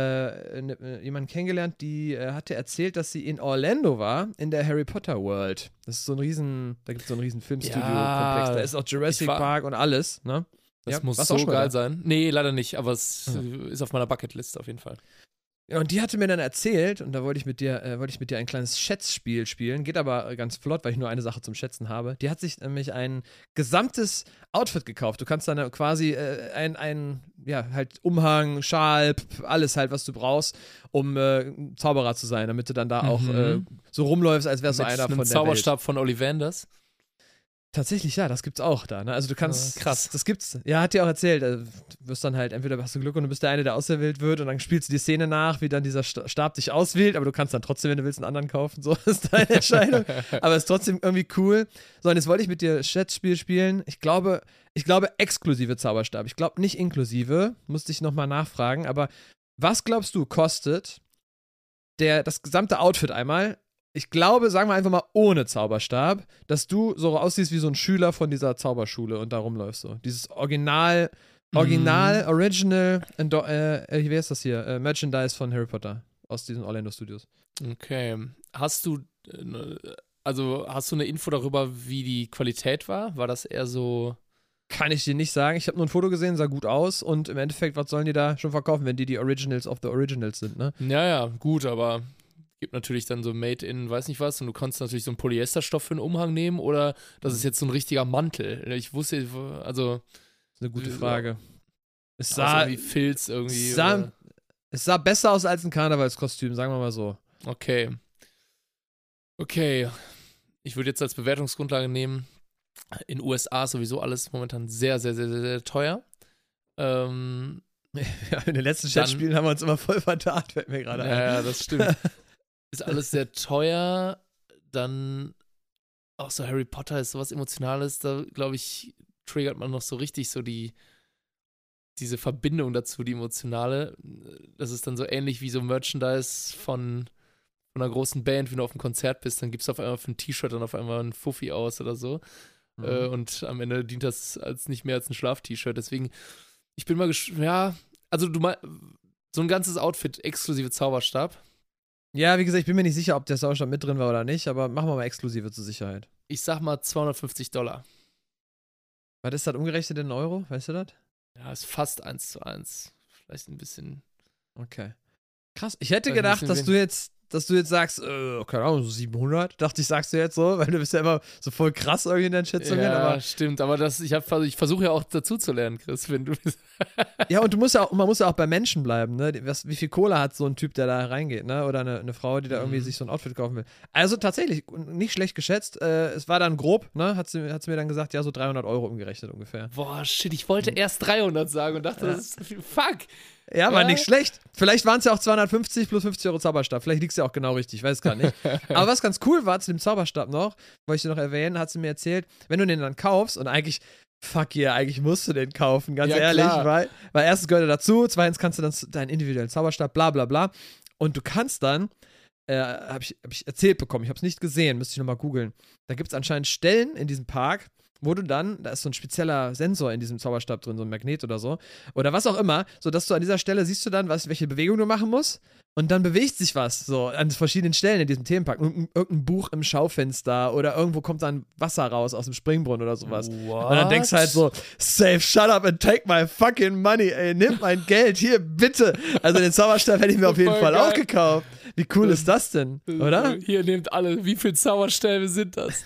ne, äh, jemanden kennengelernt, die äh, hatte erzählt, dass sie in Orlando war, in der Harry Potter World. Das ist so ein riesen, da gibt es so ein riesen Filmstudio-Komplex. Ja, da ist auch Jurassic war- Park und alles, ne? Das Ja, muss so geil da? sein. Nee, leider nicht, aber es äh, ist auf meiner Bucketlist auf jeden Fall. Ja, und die hatte mir dann erzählt, und da wollte ich mit dir, äh, wollte ich mit dir ein kleines Schätzspiel spielen. Geht aber äh, ganz flott, weil ich nur eine Sache zum Schätzen habe. Die hat sich nämlich ein gesamtes Outfit gekauft. Du kannst dann äh, quasi äh, ein, ein, ja, halt Umhang, Schal, alles halt, was du brauchst, um äh, Zauberer zu sein, damit du dann da auch Mhm. äh, so rumläufst, als wärst du einer von der Welt. Zauberstab von Ollivanders. Tatsächlich, ja, das gibt's auch da. Ne? Also du kannst. Ah, krass. Das, das gibt's. Ja, hat dir auch erzählt. äh, Du wirst dann halt, entweder hast du Glück und du bist der eine, der auserwählt wird und dann spielst du die Szene nach, wie dann dieser Sta- Stab dich auswählt, aber du kannst dann trotzdem, wenn du willst, einen anderen kaufen. So ist deine Entscheidung. aber es ist trotzdem irgendwie cool. So, und jetzt wollte ich mit dir Schätzspiel spielen. Ich glaube, ich glaube exklusive Zauberstab. Ich glaube nicht inklusive. Musste ich nochmal nachfragen. Aber was glaubst du, kostet der, das gesamte Outfit einmal ich glaube, sagen wir einfach mal ohne Zauberstab, dass du so aussiehst wie so ein Schüler von dieser Zauberschule und da rumläufst so. Dieses Original, Original, Mhm. Original, Endo äh, äh, wie heißt das hier? Äh, Merchandise von Harry Potter aus diesen Orlando Studios. Okay. Hast du, äh, ne- also hast du eine Info darüber, wie die Qualität war? War das eher so. Kann ich dir nicht sagen. Ich habe nur ein Foto gesehen, sah gut aus und im Endeffekt, was sollen die da schon verkaufen, wenn die die Originals of the Originals sind, ne? Ja, ja, gut, aber gibt natürlich dann so Made in, weiß nicht was, und du kannst natürlich so einen Polyesterstoff für einen Umhang nehmen oder das ist jetzt so ein richtiger Mantel. Ich wusste, also ist eine gute. Frage. Es sah sah, irgendwie Filz irgendwie. sah, oder- es sah besser aus als ein Karnevalskostüm, sagen wir mal so. Okay. Okay. Ich würde jetzt als Bewertungsgrundlage nehmen, in USA ist sowieso alles momentan sehr, sehr, sehr, sehr, sehr teuer. Ähm, Ja, in den letzten Chatspielen haben wir uns immer voll vertat, fällt mir gerade ein. ja, ja, das stimmt. ist alles sehr teuer. Dann auch so Harry Potter ist sowas Emotionales. Da, glaube ich, triggert man noch so richtig so die diese Verbindung dazu, die emotionale. Das ist dann so ähnlich wie so Merchandise von, von einer großen Band, wenn du auf einem Konzert bist, dann gibst du auf einmal für ein T-Shirt dann auf einmal ein Fuffi aus oder so. Mhm. Äh, und am Ende dient das als nicht mehr als ein Schlaf-T-Shirt. Deswegen, ich bin mal gespannt. Ja, also du mal so ein ganzes Outfit exklusive Zauberstab. Ja, wie gesagt, ich bin mir nicht sicher, ob der Sauerstoff mit drin war oder nicht, aber machen wir mal exklusive zur Sicherheit. Ich sag mal 250 Dollar. Was ist das umgerechnet in Euro? Weißt du das? Ja, ist fast eins zu eins. Vielleicht ein bisschen. Okay. Krass. Ich hätte gedacht, dass du jetzt, dass du jetzt sagst, äh, keine Ahnung, so 700. Dachte ich, sagst du jetzt so, weil du bist ja immer so voll krass irgendwie in deinen Schätzungen. ja, Aber stimmt. Aber das, ich, hab- ich versuche ja auch dazu zu lernen, Chris, wenn du. ja, und du musst ja auch, man muss ja auch bei Menschen bleiben, ne? Was, wie viel Kohle hat so ein Typ, der da reingeht, ne? Oder eine, eine Frau, die da irgendwie Mhm. sich so ein Outfit kaufen will. Also tatsächlich, nicht schlecht geschätzt. Äh, es war dann grob, ne? Hat sie, hat sie mir dann gesagt, ja, so 300 Euro umgerechnet ungefähr. Boah, shit, ich wollte erst 300 sagen und dachte, Ja. das ist viel. Fuck! Ja, war Ja. nicht schlecht. Vielleicht waren es ja auch 250 plus 50 Euro Zauberstab. Vielleicht liegst du ja auch genau richtig, ich weiß gar nicht. Aber was ganz cool war zu dem Zauberstab noch, wollte ich dir noch erwähnen, hat sie mir erzählt, wenn du den dann kaufst und eigentlich, fuck yeah, eigentlich musst du den kaufen, ganz Ja, ehrlich, klar. weil, weil erstens gehört er dazu, zweitens kannst du dann deinen individuellen Zauberstab, bla bla bla. Und du kannst dann, äh, habe ich, hab ich erzählt bekommen, ich habe es nicht gesehen, müsste ich nochmal googeln. Da gibt es anscheinend Stellen in diesem Park, wo du dann, da ist so ein spezieller Sensor in diesem Zauberstab drin, so ein Magnet oder so, oder was auch immer, sodass du an dieser Stelle siehst du dann, was, welche Bewegung du machen musst und dann bewegt sich was, so an verschiedenen Stellen in diesem Themenpark. Irgendein, irgendein Buch im Schaufenster oder irgendwo kommt dann Wasser raus aus dem Springbrunnen oder sowas. What? Und dann denkst du halt so, safe, shut up and take my fucking money, ey, nimm mein Geld, hier, bitte. Also den Zauberstab hätte ich mir auf jeden Fall auch geil. gekauft. Wie cool ist das denn, oder? Hier nehmt alle. Wie viele Zauberstäbe sind das?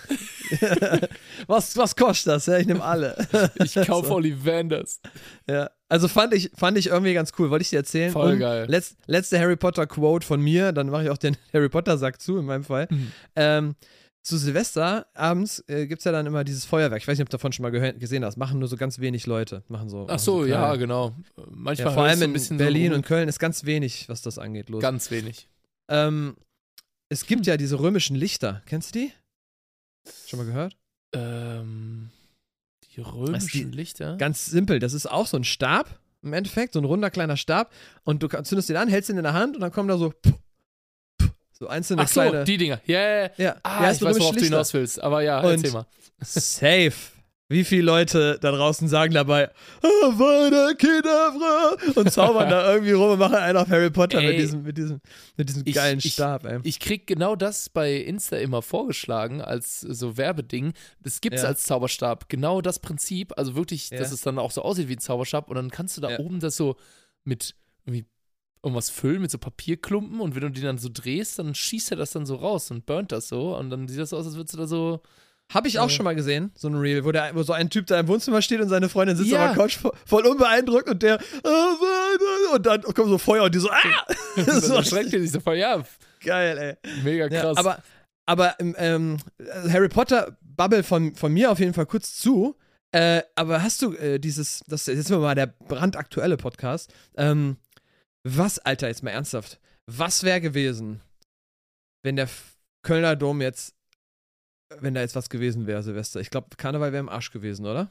Was, was kostet das? Ja, ich nehme alle. Ich kaufe Ollivanders. Ja. Also fand ich, fand ich irgendwie ganz cool. Wollte ich dir erzählen. Voll Und geil. Letz, letzte Harry Potter Quote von mir, dann mache ich auch den Harry Potter Sack zu, in meinem Fall. Mhm. Ähm, zu Silvester abends äh, gibt es ja dann immer dieses Feuerwerk. Ich weiß nicht, ob du davon schon mal gehör- gesehen hast. Machen nur so ganz wenig Leute. Machen so. Ach machen so, ja, genau. Manchmal Ja, vor allem in Berlin so und Köln ist ganz wenig, was das angeht, los. ganz wenig. Ähm, es gibt ja diese römischen Lichter. Kennst du die? Schon mal gehört? Ähm, die römischen die- Lichter. Ganz simpel. Das ist auch so ein Stab im Endeffekt, so ein runder kleiner Stab. Und du zündest den an, hältst ihn in der Hand und dann kommen da so, so einzelne Ach so, kleine. die Dinger. Ja, ja, Ah, ja, ich weiß, worauf du Lichter. hinaus willst. Aber ja, Und- erzähl mal. Safe. Wie viele Leute da draußen sagen dabei, ah, weiter Kedavra und zaubern da irgendwie rum und machen einen auf Harry Potter mit Ey. diesem, mit diesem, mit diesem Ich- geilen ich- Stab, ey. Ich krieg genau das bei Insta immer vorgeschlagen als so Werbeding. Das gibt's Ja. als Zauberstab. Genau das Prinzip. Also wirklich, Ja. dass es dann auch so aussieht wie ein Zauberstab. Und dann kannst du da Ja. oben das so mit irgendwie irgendwas füllen, mit so Papierklumpen. Und wenn du die dann so drehst, dann schießt er das dann so raus und burnt das so. Und dann sieht das so aus, als würdest du da so. Habe ich auch schon mal gesehen, so ein Reel, wo, der, wo so ein Typ da im Wohnzimmer steht und seine Freundin sitzt Ja. auf der Couch vo- voll unbeeindruckt und der "Ah, und dann kommt so Feuer und die so ah! so erschreckt er sich so voll. Ja, geil, ey. mega Ja, krass. aber aber ähm, ähm, Harry Potter Bubble von, von mir auf jeden Fall kurz zu. Äh, aber hast du äh, dieses, das jetzt sind wir mal der brandaktuelle Podcast. Ähm, was, Alter, jetzt mal ernsthaft, was wäre gewesen, wenn der Kölner Dom jetzt, wenn da jetzt was gewesen wäre, Silvester? Ich glaube, Karneval wäre im Arsch gewesen, oder?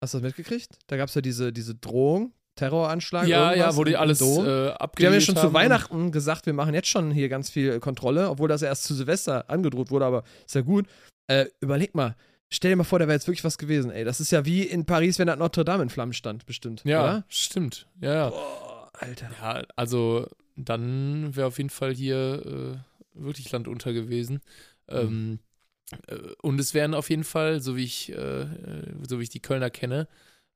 Hast du das mitgekriegt? Da gab es ja diese, diese Drohung, Terroranschlag. ja, ja, wo die alles äh, Die haben abgelehnt ja schon zu und- Weihnachten gesagt, wir machen jetzt schon hier ganz viel Kontrolle, obwohl das erst zu Silvester angedroht wurde, aber ist ja gut. Äh, überleg mal, stell dir mal vor, da wäre jetzt wirklich was gewesen, ey. Das ist ja wie in Paris, wenn da Notre Dame in Flammen stand, bestimmt. Ja, Oder? stimmt. Ja, ja. Boah, Alter. Ja, also dann wäre auf jeden Fall hier äh, wirklich Land unter gewesen. Ähm, äh, und es wären auf jeden Fall, so wie ich, äh, äh, so wie ich die Kölner kenne,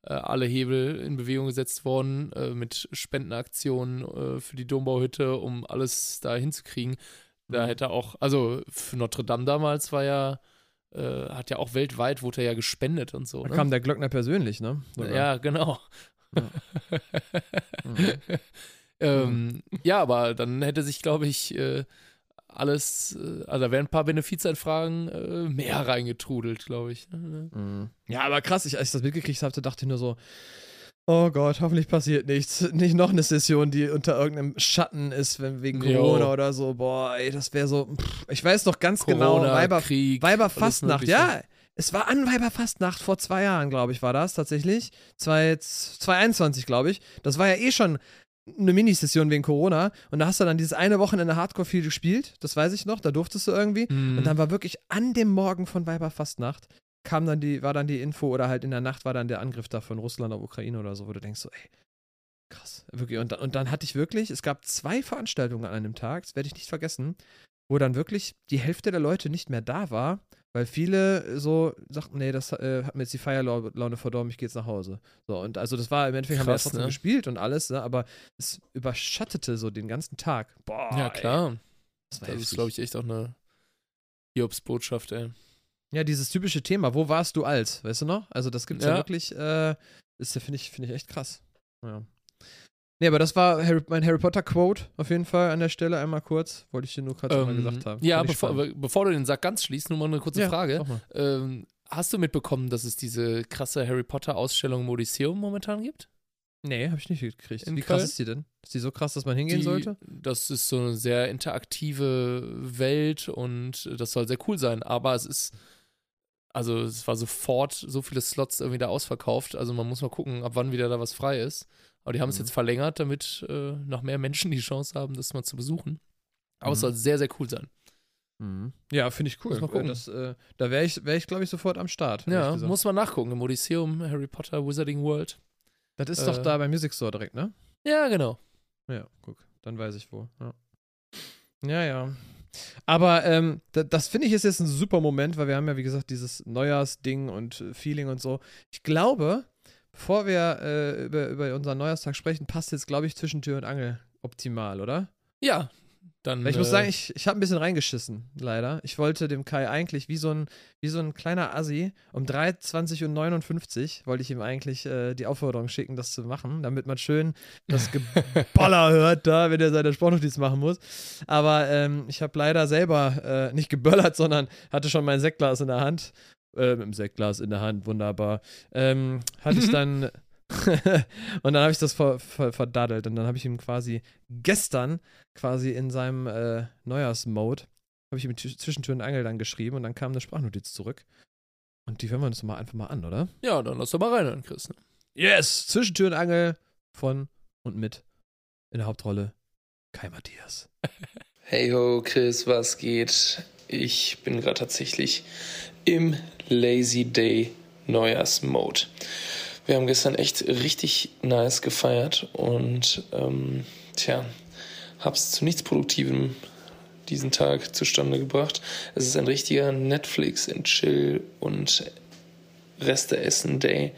äh, alle Hebel in Bewegung gesetzt worden äh, mit Spendenaktionen äh, für die Dombauhütte, um alles da hinzukriegen. Da Mhm. hätte auch, also für Notre Dame damals war ja, äh, hat ja auch weltweit, wurde er ja gespendet und so. Da Ne? kam der Glöckner persönlich, ne? Sogar. Ja, genau. Ja. Mhm. ähm, ja, aber dann hätte sich, glaube ich, äh, alles, äh, also da wären ein paar Benefizanfragen äh, mehr reingetrudelt, glaube ich. Mhm. Ja, aber krass, ich, als ich das mitgekriegt habe, dachte ich nur so, oh Gott, hoffentlich passiert nichts. Nicht noch eine Session, die unter irgendeinem Schatten ist, wenn, wegen Jo. Corona oder so. Boah, ey, das wäre so, pff, ich weiß noch ganz genau, Corona, Weiber, Krieg, Weiberfastnacht, ja. Es war an Weiberfastnacht vor zwei Jahren, glaube ich, war das tatsächlich. Zwei- 2021, glaube ich. Das war ja eh schon eine Minisession wegen Corona. Und da hast du dann dieses eine Wochenende Hardcore viel gespielt. Das weiß ich noch. Da durftest du irgendwie. Mhm. Und dann war wirklich an dem Morgen von Weiberfastnacht kam dann die, war dann die Info oder halt in der Nacht war dann der Angriff da von Russland auf Ukraine oder so, wo du denkst so, ey, krass. Wirklich. Und, dann- und dann hatte ich wirklich, es gab zwei Veranstaltungen an einem Tag, das werde ich nicht vergessen, wo dann wirklich die Hälfte der Leute nicht mehr da war, weil viele so sagten, nee, das äh, hat mir jetzt die Feierlaune verdorben, ich gehe jetzt nach Hause. So, und also das war im Endeffekt, haben wir Krass, trotzdem ne? gespielt und alles, ne, aber es überschattete so den ganzen Tag. Boah, ja, ey, klar. das war Das ist, glaube ich, echt auch eine Hiobs-Botschaft, ey. Ja, dieses typische Thema, wo warst du alt, weißt du noch? Also das gibt's ja, Ja. wirklich, äh, ist ja, finde ich, finde ich echt krass. Ja. Nee, aber das war Harry, mein Harry Potter Quote auf jeden Fall an der Stelle einmal kurz. Wollte ich dir nur gerade mal Ähm, gesagt haben. ja, bevor, bevor du den Sack ganz schließt, nur mal eine kurze Ja, Frage. mal. Ähm, hast du mitbekommen, dass es diese krasse Harry Potter-Ausstellung im Odysseum momentan gibt? Nee, habe ich nicht gekriegt. In Wie krass Köln? ist die denn? Ist die so krass, dass man hingehen die, sollte? Das ist so eine sehr interaktive Welt und das soll sehr cool sein. Aber es ist, also es war sofort so viele Slots irgendwie da ausverkauft. Also man muss mal gucken, ab wann wieder da was frei ist. Aber die haben es Mhm. jetzt verlängert, damit äh, noch mehr Menschen die Chance haben, das mal zu besuchen. Aber es Mhm. soll sehr, sehr cool sein. Mhm. Ja, finde ich cool. Muss mal gucken. Das, äh, da wäre ich, wär ich glaube ich, sofort am Start. Ja, muss man nachgucken. Im Odysseum, Harry Potter, Wizarding World. Das ist doch äh, da beim Music Store direkt, ne? Ja, genau. Ja, guck, dann weiß ich wo. Ja, ja. ja. Aber ähm, da, das finde ich ist jetzt ein super Moment, weil wir haben ja, wie gesagt, dieses Neujahrsding und äh, Feeling und so. Ich glaube, bevor wir äh, über, über unseren Neujahrstag sprechen, passt jetzt, glaube ich, zwischen Tür und Angel optimal, oder? Ja, dann. Ich muss äh, sagen, ich, ich habe ein bisschen reingeschissen, leider. Ich wollte dem Kai eigentlich wie so ein, wie so ein kleiner Assi um 23.59 Uhr wollte ich ihm eigentlich äh, die Aufforderung schicken, das zu machen, damit man schön das Geboller hört da, wenn er seine Sportnotiz machen muss. Aber ähm, ich habe leider selber äh, nicht geböllert, sondern hatte schon mein Sektglas in der Hand. Äh, mit dem Sektglas in der Hand, wunderbar. Ähm, hatte ich dann. und dann habe ich das ver, ver, verdaddelt und dann habe ich ihm quasi gestern quasi in seinem äh, Neujahrsmode habe ich ihm tw- zwischen Tür und Angel dann geschrieben und dann kam eine Sprachnotiz zurück. Und die hören wir uns mal einfach mal an, oder? Ja, dann lass doch mal rein, Chris. ne? Yes! Zwischen Tür und Angel von und mit in der Hauptrolle Kai Matthias. Hey ho, Chris, was geht? Ich bin gerade tatsächlich im Lazy Day Neujahrsmode. Wir haben gestern echt richtig nice gefeiert und ähm, tja, hab's zu nichts Produktivem diesen Tag zustande gebracht. Es ist ein richtiger Netflix and Chill und Reste essen Day.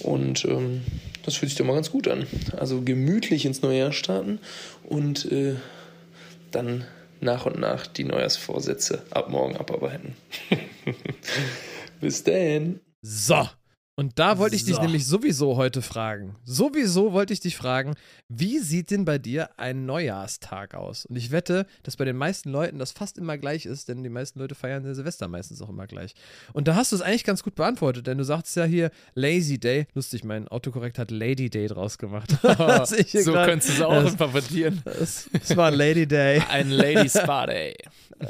Und ähm, das fühlt sich doch mal ganz gut an. Also gemütlich ins neue Jahr starten und äh, dann nach und nach die Neujahrsvorsätze ab morgen abarbeiten. Bis dann. So. Und da wollte ich dich So. nämlich sowieso heute fragen. Sowieso wollte ich dich fragen, wie sieht denn bei dir ein Neujahrstag aus? Und ich wette, dass bei den meisten Leuten das fast immer gleich ist, denn die meisten Leute feiern den Silvester meistens auch immer gleich. Und da hast du es eigentlich ganz gut beantwortet, denn du sagst ja hier Lazy Day. Lustig, mein Autokorrekt hat Lady Day draus gemacht. So grad- könntest du es auch interpretieren. Es, es war Lady Day. Ein Lady Spa Day.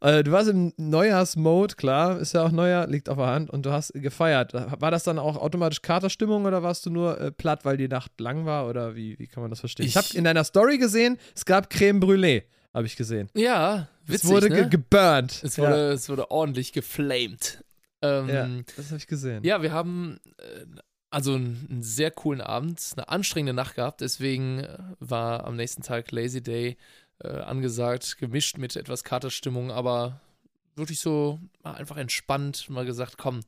Äh, du warst im Neujahrsmode, klar, ist ja auch Neujahr, liegt auf der Hand und du hast gefeiert. War das dann auch automatisch Katerstimmung oder warst du nur äh, platt, weil die Nacht lang war oder wie, wie kann man das verstehen? Ich, Ich- habe in deiner Story gesehen, es gab Creme Brûlée, habe ich gesehen. Ja, witzig, es wurde ne? ge geburnt. es, wurde, es wurde ordentlich geflamed. Ähm, ja, ja, das habe ich gesehen. Ja, wir haben äh, also einen, einen sehr coolen Abend, eine anstrengende Nacht gehabt, deswegen äh, war am nächsten Tag Lazy Day äh, angesagt, gemischt mit etwas Katerstimmung, aber wirklich so einfach entspannt, mal gesagt, komm,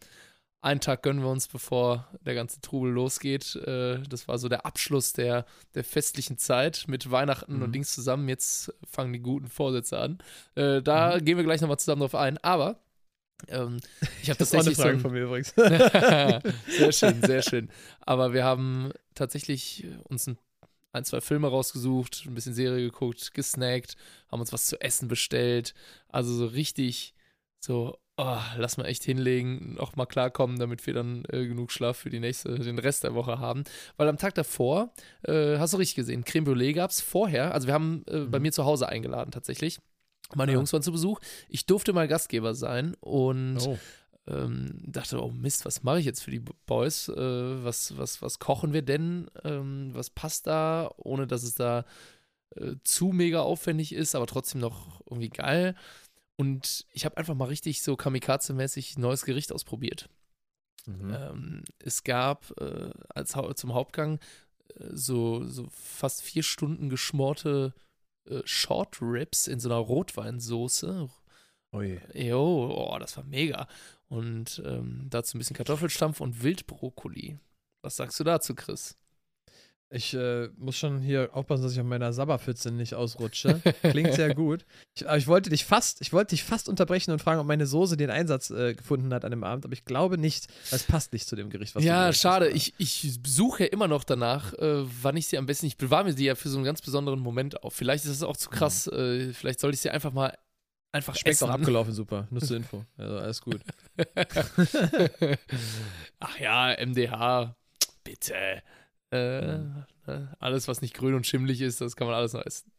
einen Tag gönnen wir uns, bevor der ganze Trubel losgeht. Äh, das war so der Abschluss der, der festlichen Zeit mit Weihnachten Mhm. und Dings zusammen. Jetzt fangen die guten Vorsätze an. Äh, da gehen wir gleich nochmal zusammen drauf ein, aber ähm, ich habe das ist auch eine tatsächlich so Frage ein, von mir übrigens. sehr schön, sehr schön. Aber wir haben tatsächlich uns ein, ein, zwei Filme rausgesucht, ein bisschen Serie geguckt, gesnackt, haben uns was zu essen bestellt. Also so richtig so, oh, lass mal echt hinlegen, noch mal klarkommen, damit wir dann äh, genug Schlaf für die nächste, den Rest der Woche haben. Weil am Tag davor, äh, hast du richtig gesehen, Creme Brûlée gab es vorher. Also wir haben äh, bei Mhm. mir zu Hause eingeladen tatsächlich. Meine Ah. Jungs waren zu Besuch. Ich durfte mal Gastgeber sein und Oh. Ähm, dachte, oh Mist, was mache ich jetzt für die Boys? Äh, was, was, was kochen wir denn? Ähm, was passt da, ohne dass es da äh, zu mega aufwendig ist, aber trotzdem noch irgendwie geil. Und ich habe einfach mal richtig so Kamikaze-mäßig ein neues Gericht ausprobiert. Mhm. Ähm, es gab äh, als zum Hauptgang äh, so, so fast vier Stunden geschmorte äh, Short Ribs in so einer Rotweinsoße. Ui. Jo, oh, das war mega. Und ähm, dazu ein bisschen Kartoffelstampf und Wildbrokkoli. Was sagst du dazu, Chris? Ich äh, muss schon hier aufpassen, dass ich auf meiner Sabberpfütze nicht ausrutsche. Klingt sehr gut. Ich, aber ich wollte dich fast, ich wollte dich fast unterbrechen und fragen, ob meine Soße den Einsatz äh, gefunden hat an dem Abend, aber ich glaube nicht, es passt nicht zu dem Gericht, was ja, hast. schade. Ich, ich suche ja immer noch danach, äh, wann ich sie am besten. Ich bewahre mir sie ja für so einen ganz besonderen Moment auf. Vielleicht ist es auch zu krass. Äh, vielleicht sollte ich sie einfach mal einfach Schmeckt essen. auch abgelaufen, super. Nur zur Info. Also alles gut. Ach ja, MDH, bitte. Äh, äh, alles, was nicht grün und schimmelig ist, das kann man alles noch essen.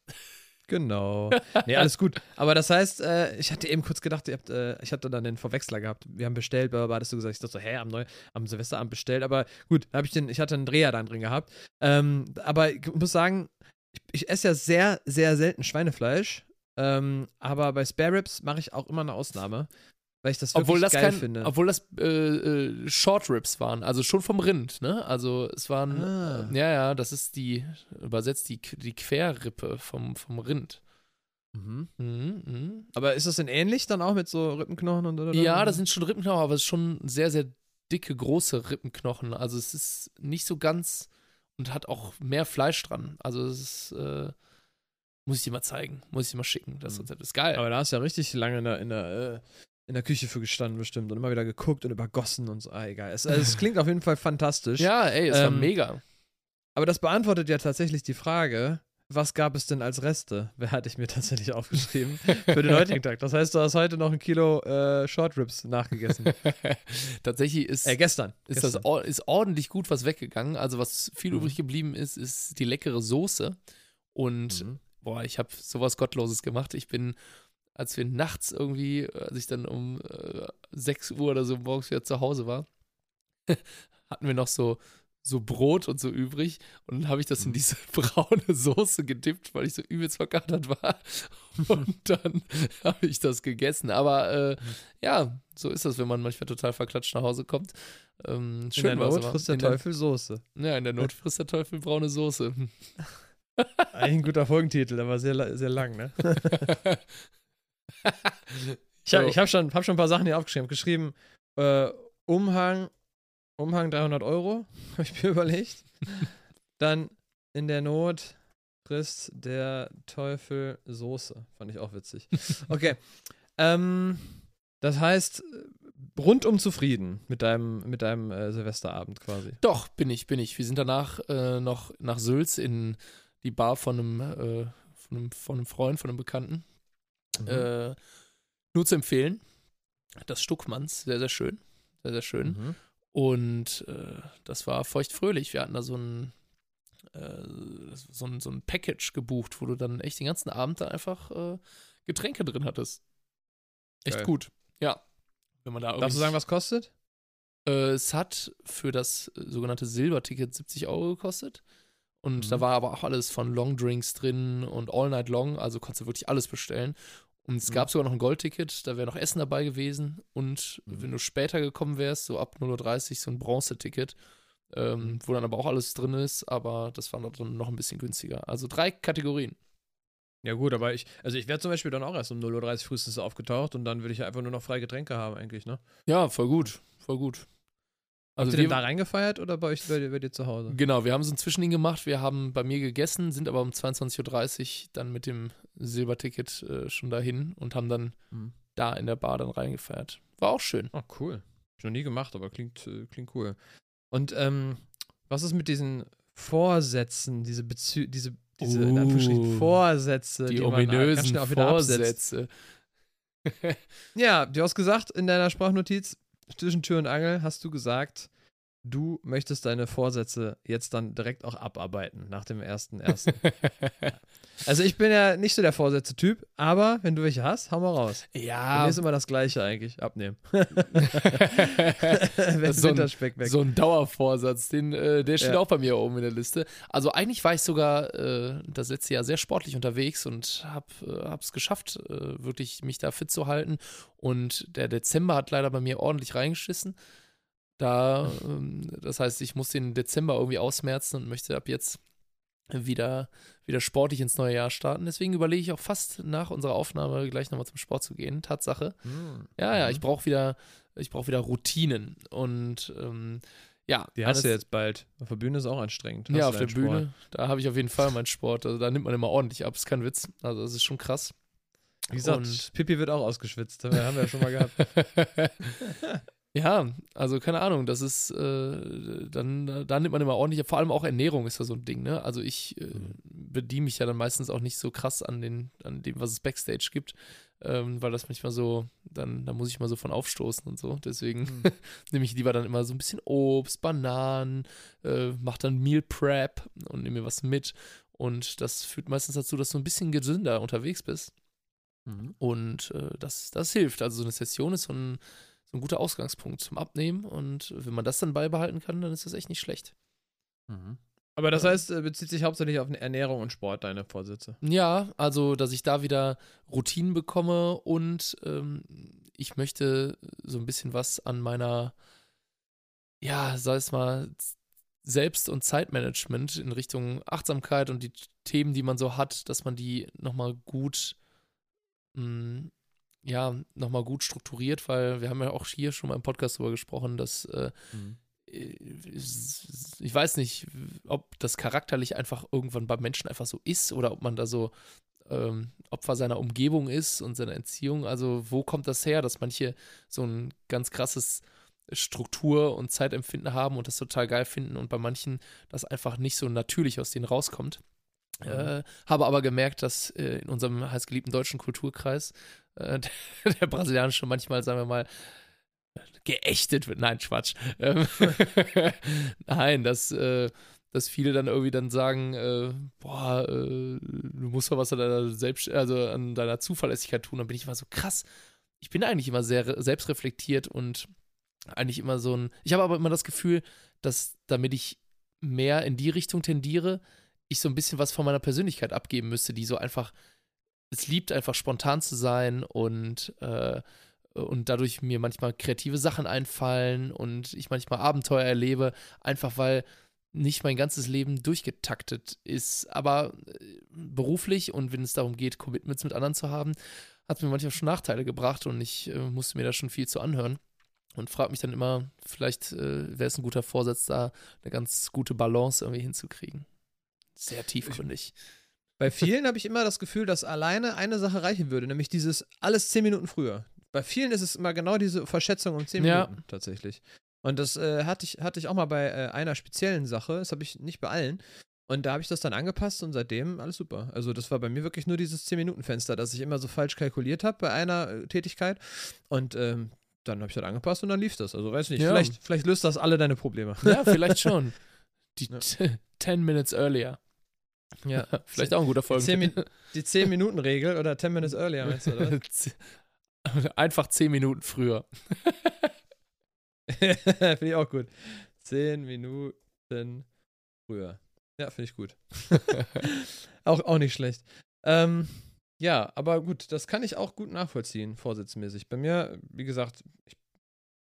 Genau. Nee, alles gut. Aber das heißt, äh, ich hatte eben kurz gedacht, ihr habt, äh, ich hatte dann den Verwechsler gehabt. Wir haben bestellt, bla, hattest du gesagt. Ich dachte so, hä, am, Neu am Silvesterabend bestellt. Aber gut, hab ich, den, ich hatte einen Dreher dann drin gehabt. Ähm, aber ich muss sagen, ich, ich esse ja sehr, sehr selten Schweinefleisch. Ähm, aber bei Spare Ribs mache ich auch immer eine Ausnahme, weil ich das wirklich Obwohl das, geil kein, finde. obwohl das äh, äh, Short Ribs waren, also schon vom Rind, ne? Also es waren, Ah. äh, ja, ja, das ist die, übersetzt die, die Querrippe vom, vom Rind. Mhm. Mhm, mhm. Aber ist das denn ähnlich dann auch mit so Rippenknochen und oder? Ja, das sind schon Rippenknochen, aber es ist schon sehr, sehr dicke, große Rippenknochen. Also es ist nicht so ganz und hat auch mehr Fleisch dran. Also es ist, äh, muss ich dir mal zeigen, muss ich dir mal schicken. Das Mhm. Rezept ist geil. Aber da hast du ja richtig lange in der, in der, äh, in der Küche für gestanden bestimmt und immer wieder geguckt und übergossen und so. Ah, egal. Es, also, es klingt auf jeden Fall fantastisch. ja, ey, es war Ähm, mega. Aber das beantwortet ja tatsächlich die Frage, was gab es denn als Reste? Wer hatte ich mir tatsächlich aufgeschrieben für den heutigen Tag? Das heißt, du hast heute noch ein Kilo äh, Short Ribs nachgegessen. Tatsächlich ist, äh, gestern. ist gestern. das or- ist ordentlich gut was weggegangen. Also was viel Mhm. übrig geblieben ist, ist die leckere Soße. Und Mhm. Boah, ich habe sowas Gottloses gemacht. Ich bin, als wir nachts irgendwie, als ich dann um äh, 6 Uhr oder so morgens wieder zu Hause war, hatten wir noch so, so Brot und so übrig. Und dann habe ich das in Mhm. diese braune Soße gedippt, weil ich so übelst verkatert war. Und dann habe ich das gegessen. Aber äh, ja, so ist das, wenn man manchmal total verklatscht nach Hause kommt. Ähm, In schön der war's Not frisst der In Teufel Soße. ja, in der Not frisst der Teufel braune Soße. Eigentlich ein guter Folgentitel, aber sehr, sehr lang, ne? Ich habe hab schon, hab schon ein paar Sachen hier aufgeschrieben. Geschrieben, äh, Umhang, Umhang 300 Euro, habe ich mir überlegt. Dann in der Not frisst der Teufel Soße. Fand ich auch witzig. Okay. ähm, das heißt, rundum zufrieden mit deinem, mit deinem äh, Silvesterabend quasi. Doch, bin ich, bin ich. Wir sind danach äh, noch nach Sülz in die Bar von einem, äh, von einem, von einem Freund, von einem Bekannten. Mhm. Äh, nur zu empfehlen. Das Stuckmanns, sehr, sehr schön. Sehr, sehr schön. Mhm. Und äh, das war feuchtfröhlich. Wir hatten da so ein, äh, so, ein, so ein Package gebucht, wo du dann echt den ganzen Abend da einfach äh, Getränke drin hattest. Echt Geil. gut. Ja. Wenn man da Darfst du sagen, was kostet? Äh, es hat für das sogenannte Silberticket 70 Euro gekostet. Und Mhm. da war aber auch alles von Longdrinks drin und All Night Long, also konntest du wirklich alles bestellen. Und es Mhm. gab sogar noch ein Goldticket, da wäre noch Essen dabei gewesen. Und Mhm. wenn du später gekommen wärst, so ab 0.30 Uhr, so ein Bronzeticket, ähm, wo dann aber auch alles drin ist, aber das war dann noch ein bisschen günstiger. Also drei Kategorien. Ja gut, aber ich, also ich wäre zum Beispiel dann auch erst um 0.30 Uhr frühestens aufgetaucht und dann würde ich ja einfach nur noch freie Getränke haben eigentlich, ne? Ja, voll gut, voll gut. Also Habt ihr wir, da reingefeiert oder bei euch bei, dir- bei dir zu Hause? Genau, wir haben so ein Zwischending gemacht. Wir haben bei mir gegessen, sind aber um 22.30 Uhr dann mit dem Silberticket äh, schon dahin und haben dann Mhm. da in der Bar dann reingefeiert. War auch schön. Oh, cool. Noch nie gemacht, aber klingt, äh, klingt cool. Und ähm, was ist mit diesen Vorsätzen, diese Bezü diese, diese in Uh, Anführungsstrichen Vorsätze, Die, man, ganz ominösen absetzt? Vorsätze. Ja, du hast gesagt in deiner Sprachnotiz, zwischen Tür und Angel hast du gesagt, du möchtest deine Vorsätze jetzt dann direkt auch abarbeiten nach dem ersten ersten. also ich bin ja nicht so der Vorsätze-Typ, aber wenn du welche hast, hau mal raus. Ja, mir ist immer das Gleiche eigentlich, abnehmen. wenn so ein- Winterspeck weg. so ein Dauervorsatz, den, äh, der steht Ja. auch bei mir oben in der Liste. Also eigentlich war ich sogar äh, das letzte Jahr sehr sportlich unterwegs und habe es geschafft, äh, wirklich mich da fit zu halten. Und der Dezember hat leider bei mir ordentlich reingeschissen. Da, ähm, das heißt, ich muss den Dezember irgendwie ausmerzen und möchte ab jetzt wieder, wieder sportlich ins neue Jahr starten. Deswegen überlege ich auch fast nach unserer Aufnahme gleich nochmal zum Sport zu gehen. Tatsache. Hm. Ja, ja, Mhm. ich brauche wieder, ich brauche wieder Routinen. Und ähm, ja, Die hast du jetzt bald. Auf der Bühne ist auch anstrengend. Hast Ja, auf der Sport. Bühne, da habe ich auf jeden Fall meinen Sport. Also da nimmt man immer ordentlich ab, ist kein Witz. Also das ist schon krass. Wie gesagt, Und- Pippi wird auch ausgeschwitzt. Haben wir, haben wir ja schon mal gehabt. ja, also keine Ahnung, das ist, äh, dann, dann nimmt man immer ordentlich, vor allem auch Ernährung ist ja so ein Ding, ne? Also ich äh, Mhm. bediene mich ja dann meistens auch nicht so krass an, den, an dem, was es Backstage gibt, ähm, weil das manchmal so, dann, da muss ich mal so von aufstoßen und so. Deswegen Mhm. nehme ich lieber dann immer so ein bisschen Obst, Bananen, äh, mache dann Meal Prep und nehme mir was mit. Und das führt meistens dazu, dass du ein bisschen gesünder unterwegs bist. Mhm. Und äh, das, das hilft. Also so eine Session ist so ein, so ein guter Ausgangspunkt zum Abnehmen. Und wenn man das dann beibehalten kann, dann ist das echt nicht schlecht. Mhm. Aber das heißt, äh, bezieht sich hauptsächlich auf Ernährung und Sport, deine Vorsätze. Ja, also, dass ich da wieder Routinen bekomme und ähm, ich möchte so ein bisschen was an meiner, ja, sei es mal, Selbst- und Zeitmanagement in Richtung Achtsamkeit und die Themen, die man so hat, dass man die nochmal gut, mh, mm, ja, nochmal gut strukturiert, weil wir haben ja auch hier schon mal im Podcast darüber gesprochen, dass äh, mhm ich weiß nicht, ob das charakterlich einfach irgendwann beim Menschen einfach so ist oder ob man da so ähm, Opfer seiner Umgebung ist und seiner Entziehung. Also wo kommt das her, dass manche so ein ganz krasses Struktur und Zeitempfinden haben und das total geil finden und bei manchen das einfach nicht so natürlich aus denen rauskommt. Mhm. Äh, habe aber gemerkt, dass äh, in unserem heißgeliebten deutschen Kulturkreis äh, der, der brasilianische manchmal, sagen wir mal, geächtet wird. Nein, Quatsch. Ähm, Nein, dass, äh, dass viele dann irgendwie dann sagen, äh, boah, äh, du musst doch was an deiner Selbst also an deiner Zuverlässigkeit tun. Dann bin ich immer so krass. Ich bin eigentlich immer sehr selbstreflektiert und eigentlich immer so ein. Ich habe aber immer das Gefühl, dass damit ich mehr in die Richtung tendiere, ich so ein bisschen was von meiner Persönlichkeit abgeben müsste, die so einfach, es liebt einfach spontan zu sein und äh, und dadurch mir manchmal kreative Sachen einfallen und ich manchmal Abenteuer erlebe, einfach weil nicht mein ganzes Leben durchgetaktet ist. Aber äh, beruflich und wenn es darum geht, Commitments mit anderen zu haben, hat mir manchmal schon Nachteile gebracht und ich äh, musste mir da schon viel zu anhören. Und frage mich dann immer, vielleicht äh, wäre es ein guter Vorsatz, da eine ganz gute Balance irgendwie hinzukriegen. Sehr tiefgründig. Bei vielen habe ich immer das Gefühl, dass alleine eine Sache reichen würde, nämlich dieses alles zehn Minuten früher. Bei vielen ist es immer genau diese Verschätzung um 10 ja. Minuten tatsächlich. Und das äh, hatte, ich, hatte ich auch mal bei äh, einer speziellen Sache, das habe ich nicht bei allen. Und da habe ich das dann angepasst und seitdem alles super. Also das war bei mir wirklich nur dieses 10-Minuten-Fenster, das ich immer so falsch kalkuliert habe bei einer äh, Tätigkeit. Und ähm, dann habe ich das angepasst und dann lief das. Also weiß nicht, ja. vielleicht, vielleicht löst das alle deine Probleme. Ja, vielleicht schon. Die ja. 10 Minutes earlier. Ja, vielleicht auch ein guter Folgen. Die 10-Minuten-Regel oder 10 Minutes earlier, meinst du, oder? Einfach zehn Minuten früher. finde ich auch gut. Zehn Minuten früher. Ja, finde ich gut. auch, auch nicht schlecht. Ähm, ja, aber gut, das kann ich auch gut nachvollziehen, vorsitzmäßig. Bei mir, wie gesagt, ich,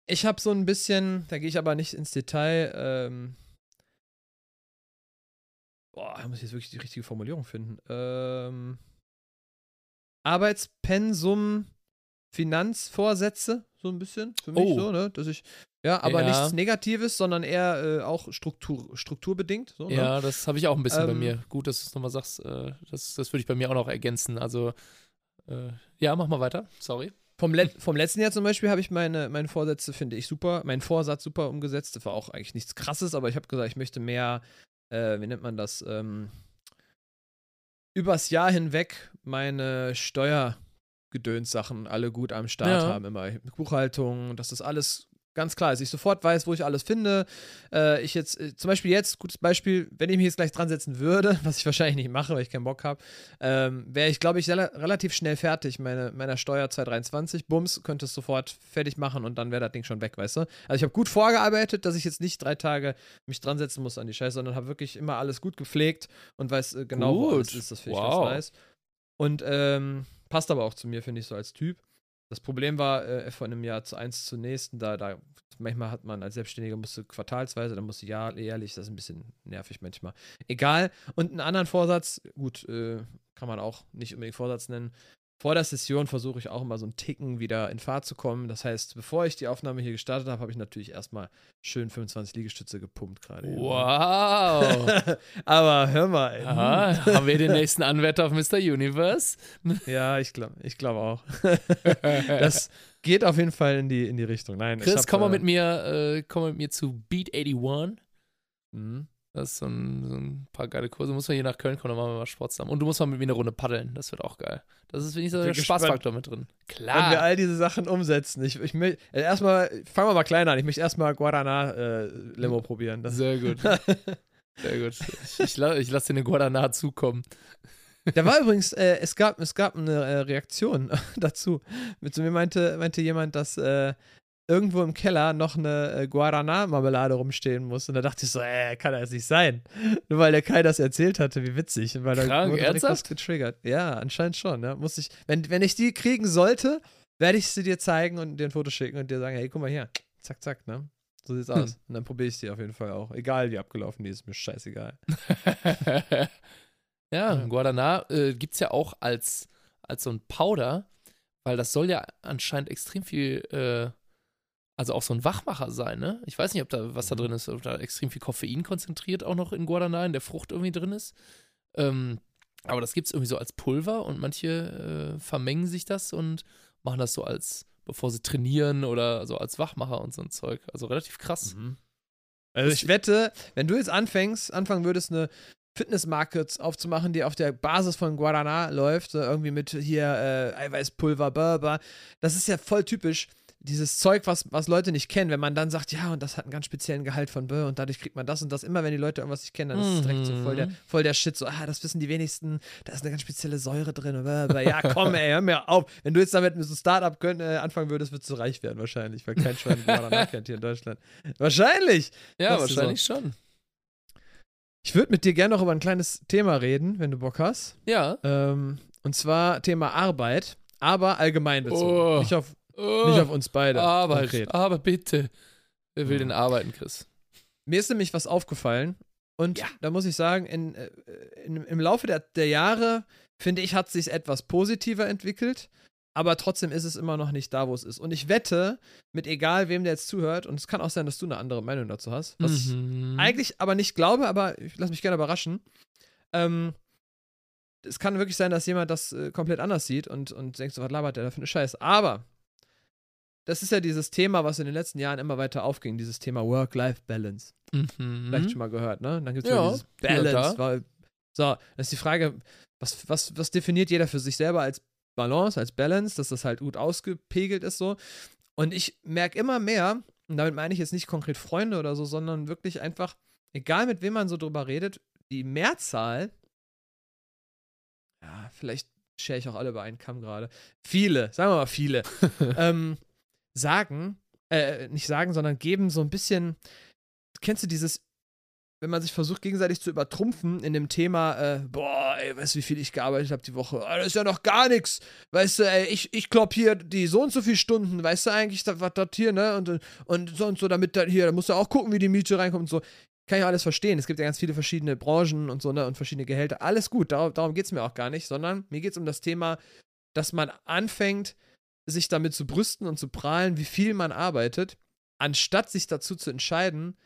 ich habe so ein bisschen, da gehe ich aber nicht ins Detail, ähm, boah, da muss ich jetzt wirklich die richtige Formulierung finden. Ähm, Arbeitspensum Finanzvorsätze, so ein bisschen, für mich oh. so, ne? Dass ich, ja, aber ja. nichts Negatives, sondern eher äh, auch Struktur, strukturbedingt. So, ne? Ja, das habe ich auch ein bisschen ähm, bei mir. Gut, dass du es nochmal sagst, äh, das, das würde ich bei mir auch noch ergänzen. Also, äh, ja, mach mal weiter, sorry. Vom, Let vom letzten Jahr zum Beispiel habe ich meine, meine Vorsätze, finde ich, super, meinen Vorsatz super umgesetzt. Das war auch eigentlich nichts krasses, aber ich habe gesagt, ich möchte mehr, äh, wie nennt man das, ähm, übers Jahr hinweg meine Steuer- Gedöns-Sachen alle gut am Start ja. haben, immer Buchhaltung, dass das alles ganz klar ist. Ich sofort weiß, wo ich alles finde. Äh, ich jetzt, äh, zum Beispiel jetzt, gutes Beispiel, wenn ich mich jetzt gleich dran setzen würde, was ich wahrscheinlich nicht mache, weil ich keinen Bock habe, ähm, wäre ich, glaube ich, relativ schnell fertig, meine, meiner Steuer 223. Bums, könnte es sofort fertig machen und dann wäre das Ding schon weg, weißt du? Also ich habe gut vorgearbeitet, dass ich jetzt nicht drei Tage mich dran setzen muss an die Scheiße, sondern habe wirklich immer alles gut gepflegt und weiß äh, genau, gut. wo alles ist. Das finde ich wow. ganz nice. Und ähm, Passt aber auch zu mir, finde ich, so als Typ. Das Problem war äh, von einem Jahr zu eins zum nächsten, da, da manchmal hat man als Selbstständiger musste quartalsweise, dann musste jährlich, das ist ein bisschen nervig manchmal. Egal. Und einen anderen Vorsatz, gut, äh, kann man auch nicht unbedingt Vorsatz nennen, vor der Session versuche ich auch immer so einen Ticken wieder in Fahrt zu kommen. Das heißt, bevor ich die Aufnahme hier gestartet habe, habe ich natürlich erstmal schön 25 Liegestütze gepumpt gerade. Wow. Aber hör mal. Ey. Aha, haben wir den nächsten Anwärter auf Mr. Universe? ja, ich glaube ich glaub auch. das geht auf jeden Fall in die, in die Richtung. Nein, Chris, hab, komm mal äh, mit mir, äh, komm mit mir zu Beat 81. Mhm. Das ist so ein, so ein, paar geile Kurse. Muss man hier nach Köln kommen, dann machen wir mal Sport zusammen. Und du musst mal mit mir eine Runde paddeln. Das wird auch geil. Das ist, finde ich, so der Spaßfaktor mit drin. Klar. Wenn wir all diese Sachen umsetzen. Ich, ich äh, erstmal, fangen wir mal klein an. Ich möchte erstmal Guarana-Limo äh, probieren. Das Sehr gut. Sehr gut. Ich, ich, ich lasse dir eine Guarana zukommen. Da war übrigens, äh, es, gab, es gab eine äh, Reaktion dazu. Mit so mir meinte, meinte jemand, dass äh, irgendwo im Keller noch eine äh, Guarana-Marmelade rumstehen muss. Und da dachte ich so, äh, kann das nicht sein. Nur weil der Kai das erzählt hatte, wie witzig. Und weil da Krank, wurde was ernsthaft? getriggert. Ja, anscheinend schon. Ja. Muss ich, wenn, wenn ich die kriegen sollte, werde ich sie dir zeigen und dir ein Foto schicken und dir sagen, hey, guck mal hier. Zack, zack, ne? So sieht's Hm. aus. Und dann probiere ich die auf jeden Fall auch. Egal wie abgelaufen die ist, mir scheißegal. ja, Ja. Guadana äh, gibt es ja auch als, als so ein Powder, weil das soll ja anscheinend extrem viel, äh, also auch so ein Wachmacher sein, ne? Ich weiß nicht, ob da was da drin ist, ob da extrem viel Koffein konzentriert auch noch in Guadana, in der Frucht irgendwie drin ist. Ähm, aber das gibt es irgendwie so als Pulver und manche äh, vermengen sich das und machen das so als, bevor sie trainieren oder so als Wachmacher und so ein Zeug. Also relativ krass. Also ich wette, wenn du jetzt anfängst, anfangen würdest, eine Fitnessmarke aufzumachen, die auf der Basis von Guarana läuft, irgendwie mit hier äh, Eiweißpulver, blah. Das ist ja voll typisch. Dieses Zeug, was, was Leute nicht kennen, wenn man dann sagt, ja, und das hat einen ganz speziellen Gehalt von Bö und dadurch kriegt man das und das. Immer wenn die Leute irgendwas nicht kennen, dann ist es direkt so voll der, Mhm. voll der Shit. So, ah, das wissen die wenigsten, da ist eine ganz spezielle Säure drin. blah. Ja, komm, ey, hör mir auf. Wenn du jetzt damit mit so einem Startup äh, anfangen würdest, würdest du reich werden, wahrscheinlich, weil kein Schwein Guarana kennt hier in Deutschland. Wahrscheinlich. Ja, wahrscheinlich schon. Ich würde mit dir gerne noch über ein kleines Thema reden, wenn du Bock hast. Ja. Ähm, und zwar Thema Arbeit, aber allgemein bezogen. Oh. Nicht, auf, Oh. nicht auf uns beide. Arbeit, konkret. aber bitte. Wer will denn arbeiten, Chris? Mir ist nämlich was aufgefallen. Und Ja. da muss ich sagen, in, äh, in, im Laufe der, der Jahre, finde ich, hat sich etwas positiver entwickelt. Aber trotzdem ist es immer noch nicht da, wo es ist. Und ich wette, mit egal wem der jetzt zuhört, und es kann auch sein, dass du eine andere Meinung dazu hast, was ich Mhm. eigentlich aber nicht glaube, aber ich lasse mich gerne überraschen. Ähm, es kann wirklich sein, dass jemand das äh, komplett anders sieht und, und denkt so, was labert der da für eine Scheiße. Aber das ist ja dieses Thema, was in den letzten Jahren immer weiter aufging, dieses Thema Work-Life-Balance. Mhm. Vielleicht schon mal gehört, ne? Dann gibt es Ja, dieses und Balance. Weil, so, das ist die Frage, was, was, was definiert jeder für sich selber als Balance, als Balance, dass das halt gut ausgepegelt ist so. Und ich merke immer mehr, und damit meine ich jetzt nicht konkret Freunde oder so, sondern wirklich einfach, egal mit wem man so drüber redet, die Mehrzahl, ja, vielleicht schere ich auch alle über einen Kamm gerade, viele, sagen wir mal viele, ähm, sagen, äh, nicht sagen, sondern geben so ein bisschen, kennst du dieses, wenn man sich versucht, gegenseitig zu übertrumpfen in dem Thema, äh, boah, ey, weißt du, wie viel ich gearbeitet habe die Woche? Ah, das ist ja noch gar nichts. Weißt du, ey, ich, ich klopp hier die so und so viele Stunden, weißt du eigentlich, da- was das hier, ne? Und, und so und so, damit dann hier, da musst du auch gucken, wie die Miete reinkommt und so. Kann ich alles verstehen. Es gibt ja ganz viele verschiedene Branchen und so, ne? Und verschiedene Gehälter. Alles gut, darum, darum geht es mir auch gar nicht, sondern mir geht es um das Thema, dass man anfängt, sich damit zu brüsten und zu prahlen, wie viel man arbeitet, anstatt sich dazu zu entscheiden,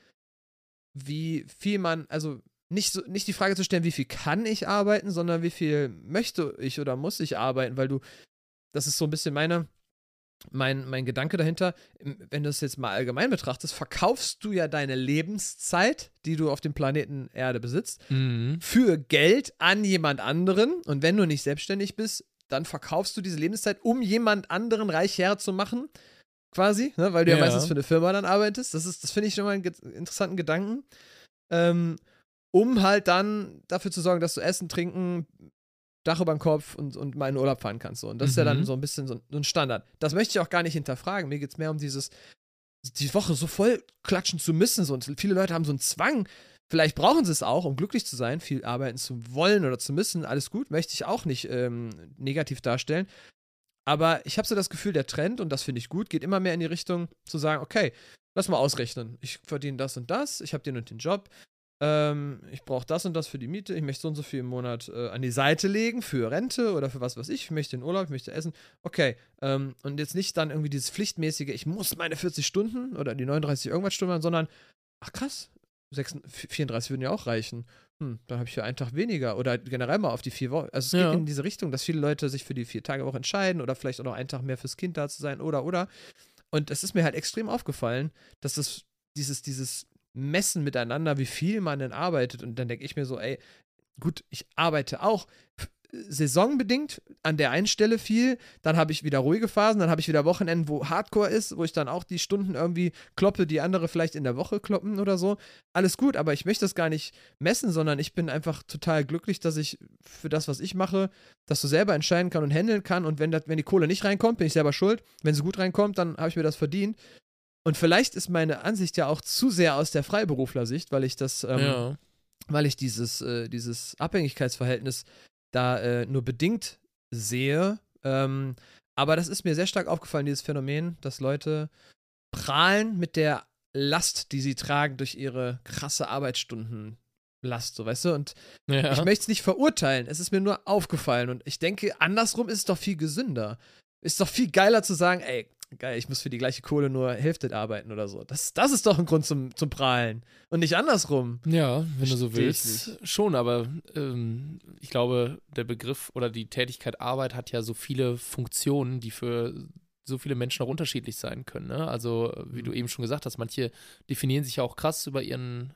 wie viel man, also nicht, so, nicht die Frage zu stellen, wie viel kann ich arbeiten, sondern wie viel möchte ich oder muss ich arbeiten, weil du, das ist so ein bisschen meine, mein, mein Gedanke dahinter, wenn du es jetzt mal allgemein betrachtest, verkaufst du ja deine Lebenszeit, die du auf dem Planeten Erde besitzt, Mhm. für Geld an jemand anderen. Und wenn du nicht selbstständig bist, dann verkaufst du diese Lebenszeit, um jemand anderen reicher zu machen. Quasi, ne? weil du ja. Ja. meistens für eine Firma dann arbeitest. Das, ist, das finde ich schon mal einen ge interessanten Gedanken. Ähm, um halt dann dafür zu sorgen, dass du Essen, Trinken, Dach über den Kopf und, und mal in den Urlaub fahren kannst. So. Und das ist ja dann Mhm. so ein bisschen so, so ein Standard. Das möchte ich auch gar nicht hinterfragen. Mir geht es mehr um dieses, die Woche so voll klatschen zu müssen. So. Und viele Leute haben so einen Zwang, Vielleicht brauchen sie es auch, um glücklich zu sein, viel arbeiten zu wollen oder zu müssen. Alles gut, möchte ich auch nicht ähm, negativ darstellen. Aber ich habe so das Gefühl, der Trend, und das finde ich gut, geht immer mehr in die Richtung zu sagen, okay, lass mal ausrechnen. Ich verdiene das und das, ich habe den und den Job. Ähm, ich brauche das und das für die Miete. Ich möchte so und so viel im Monat äh, an die Seite legen für Rente oder für was weiß ich. Ich möchte in Urlaub, ich möchte essen. Okay. Ähm, und jetzt nicht dann irgendwie dieses pflichtmäßige, ich muss meine 40 Stunden oder die 39 irgendwas Stunden, sondern, ach krass, 36, 34 würden ja auch reichen. Hm, dann habe ich für einen Tag weniger oder generell mal auf die vier Wochen. Also es Ja. geht in diese Richtung, dass viele Leute sich für die vier Tage Woche entscheiden oder vielleicht auch noch einen Tag mehr fürs Kind da zu sein oder oder. Und es ist mir halt extrem aufgefallen, dass das dieses dieses Messen miteinander, wie viel man denn arbeitet und dann denke ich mir so, ey, gut, ich arbeite auch saisonbedingt an der einen Stelle viel, dann habe ich wieder ruhige Phasen, dann habe ich wieder Wochenenden, wo Hardcore ist, wo ich dann auch die Stunden irgendwie kloppe, die andere vielleicht in der Woche kloppen oder so. Alles gut, aber ich möchte das gar nicht messen, sondern ich bin einfach total glücklich, dass ich für das, was ich mache, das so selber entscheiden kann und handeln kann und wenn, das, wenn die Kohle nicht reinkommt, bin ich selber schuld. Wenn sie gut reinkommt, dann habe ich mir das verdient. Und vielleicht ist meine Ansicht ja auch zu sehr aus der Freiberuflersicht, weil ich das, ähm, ja. weil ich dieses, äh, dieses Abhängigkeitsverhältnis da äh, nur bedingt sehe. Ähm, aber das ist mir sehr stark aufgefallen, dieses Phänomen, dass Leute prahlen mit der Last, die sie tragen durch ihre krasse Arbeitsstundenlast, so weißt du? Und ja. ich möchte es nicht verurteilen, es ist mir nur aufgefallen und ich denke, andersrum ist es doch viel gesünder. Ist doch viel geiler zu sagen, ey, geil, ich muss für die gleiche Kohle nur Hälfte arbeiten oder so. Das, das ist doch ein Grund zum, zum Prahlen. Und nicht andersrum. Ja, wenn du so willst, schon, aber ähm, ich glaube, der Begriff oder die Tätigkeit Arbeit hat ja so viele Funktionen, die für so viele Menschen auch unterschiedlich sein können. Ne? Also, wie du eben schon gesagt hast, manche definieren sich ja auch krass über ihren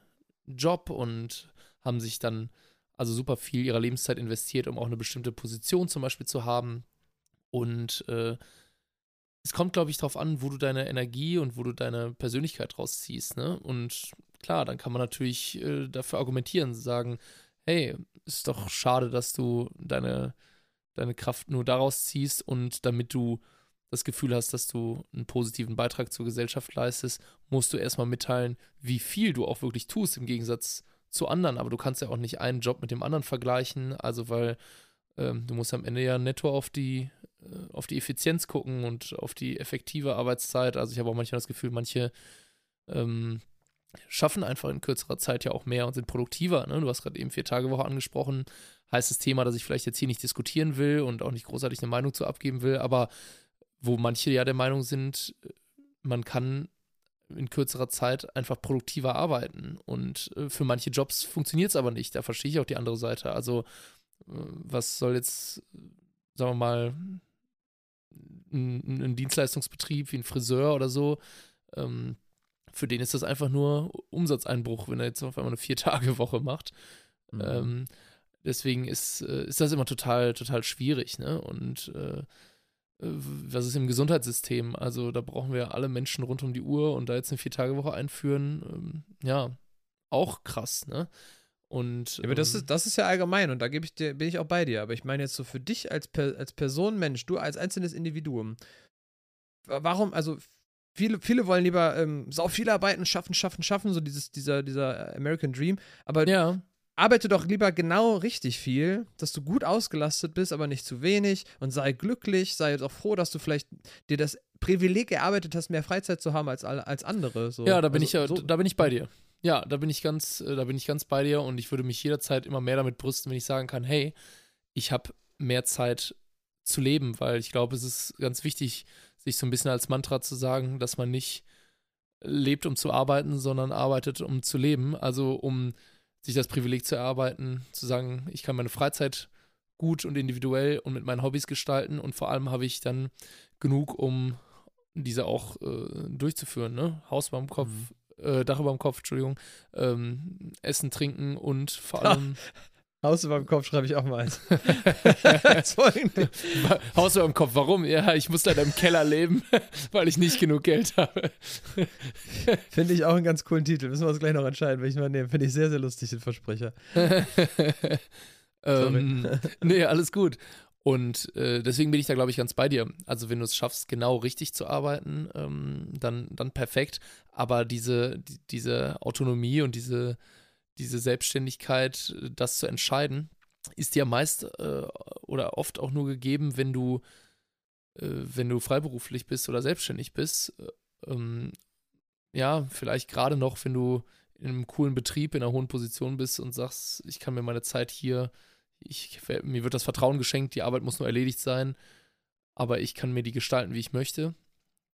Job und haben sich dann also super viel ihrer Lebenszeit investiert, um auch eine bestimmte Position zum Beispiel zu haben. Und äh, es kommt, glaube ich, darauf an, wo du deine Energie und wo du deine Persönlichkeit rausziehst. Ne? Und klar, dann kann man natürlich äh, dafür argumentieren, sagen, hey, ist doch schade, dass du deine, deine Kraft nur daraus ziehst und damit du das Gefühl hast, dass du einen positiven Beitrag zur Gesellschaft leistest, musst du erstmal mitteilen, wie viel du auch wirklich tust im Gegensatz zu anderen. Aber du kannst ja auch nicht einen Job mit dem anderen vergleichen, also weil ähm, du musst am Ende ja netto auf die, auf die Effizienz gucken und auf die effektive Arbeitszeit. Also ich habe auch manchmal das Gefühl, manche ähm, schaffen einfach in kürzerer Zeit ja auch mehr und sind produktiver. Ne? Du hast gerade eben vier Tage Woche angesprochen. Heißes Thema, das ich vielleicht jetzt hier nicht diskutieren will und auch nicht großartig eine Meinung zu abgeben will, aber wo manche ja der Meinung sind, man kann in kürzerer Zeit einfach produktiver arbeiten. Und äh, für manche Jobs funktioniert es aber nicht. Da verstehe ich auch die andere Seite. Also, äh, was soll jetzt, sagen wir mal, ein, ein Dienstleistungsbetrieb wie ein Friseur oder so, ähm, für den ist das einfach nur Umsatzeinbruch, wenn er jetzt auf einmal eine Vier-Tage-Woche macht. Mhm. Ähm, deswegen ist, äh, ist das immer total, total schwierig, ne? Und äh, was ist im Gesundheitssystem? Also da brauchen wir alle Menschen rund um die Uhr und da jetzt eine Vier-Tage-Woche einführen, ähm, ja, auch krass, ne? Und, Ja, aber das ähm, ist, das ist ja allgemein und da gebe ich dir, bin ich auch bei dir. Aber ich meine jetzt so für dich als, als Person, Mensch, du als einzelnes Individuum, wa- warum, also viele, viele wollen lieber ähm, sau viel arbeiten, schaffen, schaffen, schaffen, so dieses, dieser, dieser American Dream. Aber ja, arbeite doch lieber genau richtig viel, dass du gut ausgelastet bist, aber nicht zu wenig und sei glücklich, sei doch froh, dass du vielleicht dir das Privileg erarbeitet hast, mehr Freizeit zu haben als, alle- als andere. So. ja, da bin Also ich ja, so, da bin ich bei dir. Ja, da bin ich ganz, äh, da bin ich ganz bei dir und ich würde mich jederzeit immer mehr damit brüsten, wenn ich sagen kann, hey, ich habe mehr Zeit zu leben, weil ich glaube, es ist ganz wichtig, sich so ein bisschen als Mantra zu sagen, dass man nicht lebt, um zu arbeiten, sondern arbeitet, um zu leben. Also um sich das Privileg zu erarbeiten, zu sagen, ich kann meine Freizeit gut und individuell und mit meinen Hobbys gestalten und vor allem habe ich dann genug, um diese auch äh, durchzuführen. Ne? Haus über dem Kopf, äh, Dach über dem Kopf, Entschuldigung, ähm, Essen, Trinken und vor allem Haus über dem Kopf schreibe ich auch mal eins. Haus über dem Kopf. Warum? Ja, ich muss leider im Keller leben, weil ich nicht genug Geld habe. Finde ich auch einen ganz coolen Titel. Müssen wir uns gleich noch entscheiden, welchen wir nehmen. Finde ich sehr, sehr lustig, den Versprecher. ähm, nee, alles gut. Und äh, deswegen bin ich da, glaube ich, ganz bei dir. Also, wenn du es schaffst, genau richtig zu arbeiten, ähm, dann, dann perfekt. Aber diese, die, diese Autonomie und diese, diese Selbstständigkeit, äh, das zu entscheiden, ist dir meist äh, oder oft auch nur gegeben, wenn du, äh, wenn du freiberuflich bist oder selbstständig bist. Äh, ähm, ja, vielleicht gerade noch, wenn du in einem coolen Betrieb in einer hohen Position bist und sagst, ich kann mir meine Zeit hier, ich, mir wird das Vertrauen geschenkt, die Arbeit muss nur erledigt sein, aber ich kann mir die gestalten, wie ich möchte.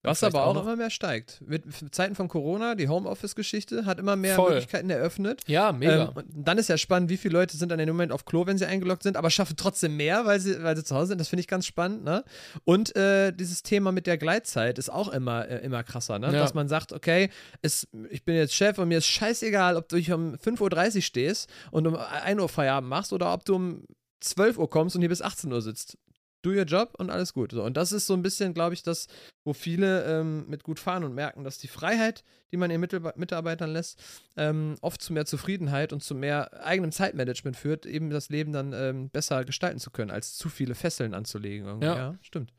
Was aber auch, noch- immer mehr steigt. Mit Zeiten von Corona, die Homeoffice-Geschichte hat immer mehr Voll. Möglichkeiten eröffnet. Ja, mega. Ähm, und dann ist ja spannend, wie viele Leute sind an dem Moment auf Klo, wenn sie eingeloggt sind, aber schaffen trotzdem mehr, weil sie, weil sie zu Hause sind. Das finde ich ganz spannend. Ne? Und äh, dieses Thema mit der Gleitzeit ist auch immer, äh, immer krasser. Ne? Ja. Dass man sagt, okay, es, ich bin jetzt Chef und mir ist scheißegal, ob du um 5.30 Uhr stehst und um 1 Uhr Feierabend machst oder ob du um 12 Uhr kommst und hier bis 18 Uhr sitzt. Do your job und alles gut. So, und das ist so ein bisschen, glaube ich, das, wo viele ähm, mit gut fahren und merken, dass die Freiheit, die man ihren Mitarbeitern lässt, ähm, oft zu mehr Zufriedenheit und zu mehr eigenem Zeitmanagement führt, eben das Leben dann ähm, besser gestalten zu können, als zu viele Fesseln anzulegen. Ja. Ja. stimmt.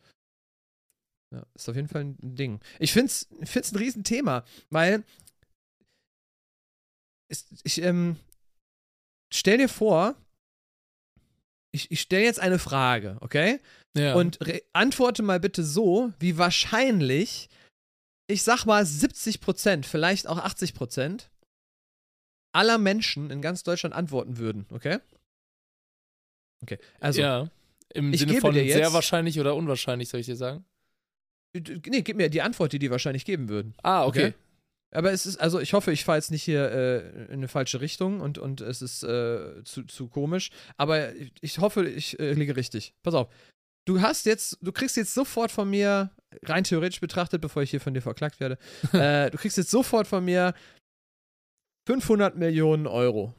Ja, ist auf jeden Fall ein Ding. Ich finde es find's ein Riesenthema, weil es, ich ähm, stell dir vor, ich, ich stelle jetzt eine Frage, okay? Ja. Und antworte mal bitte so, wie wahrscheinlich, ich sag mal 70 Prozent, vielleicht auch 80 Prozent aller Menschen in ganz Deutschland antworten würden, okay? Okay, also. ja, im Sinne von jetzt- sehr wahrscheinlich oder unwahrscheinlich, soll ich dir sagen? Nee, gib mir die Antwort, die die wahrscheinlich geben würden. Ah, okay. Okay. Aber es ist, also ich hoffe, ich fahre jetzt nicht hier äh, in eine falsche Richtung und, und es ist äh, zu, zu komisch. Aber ich, ich hoffe, ich äh, liege richtig. Pass auf. Du hast jetzt, du kriegst jetzt sofort von mir, rein theoretisch betrachtet, bevor ich hier von dir verklagt werde, äh, du kriegst jetzt sofort von mir 500 Millionen Euro.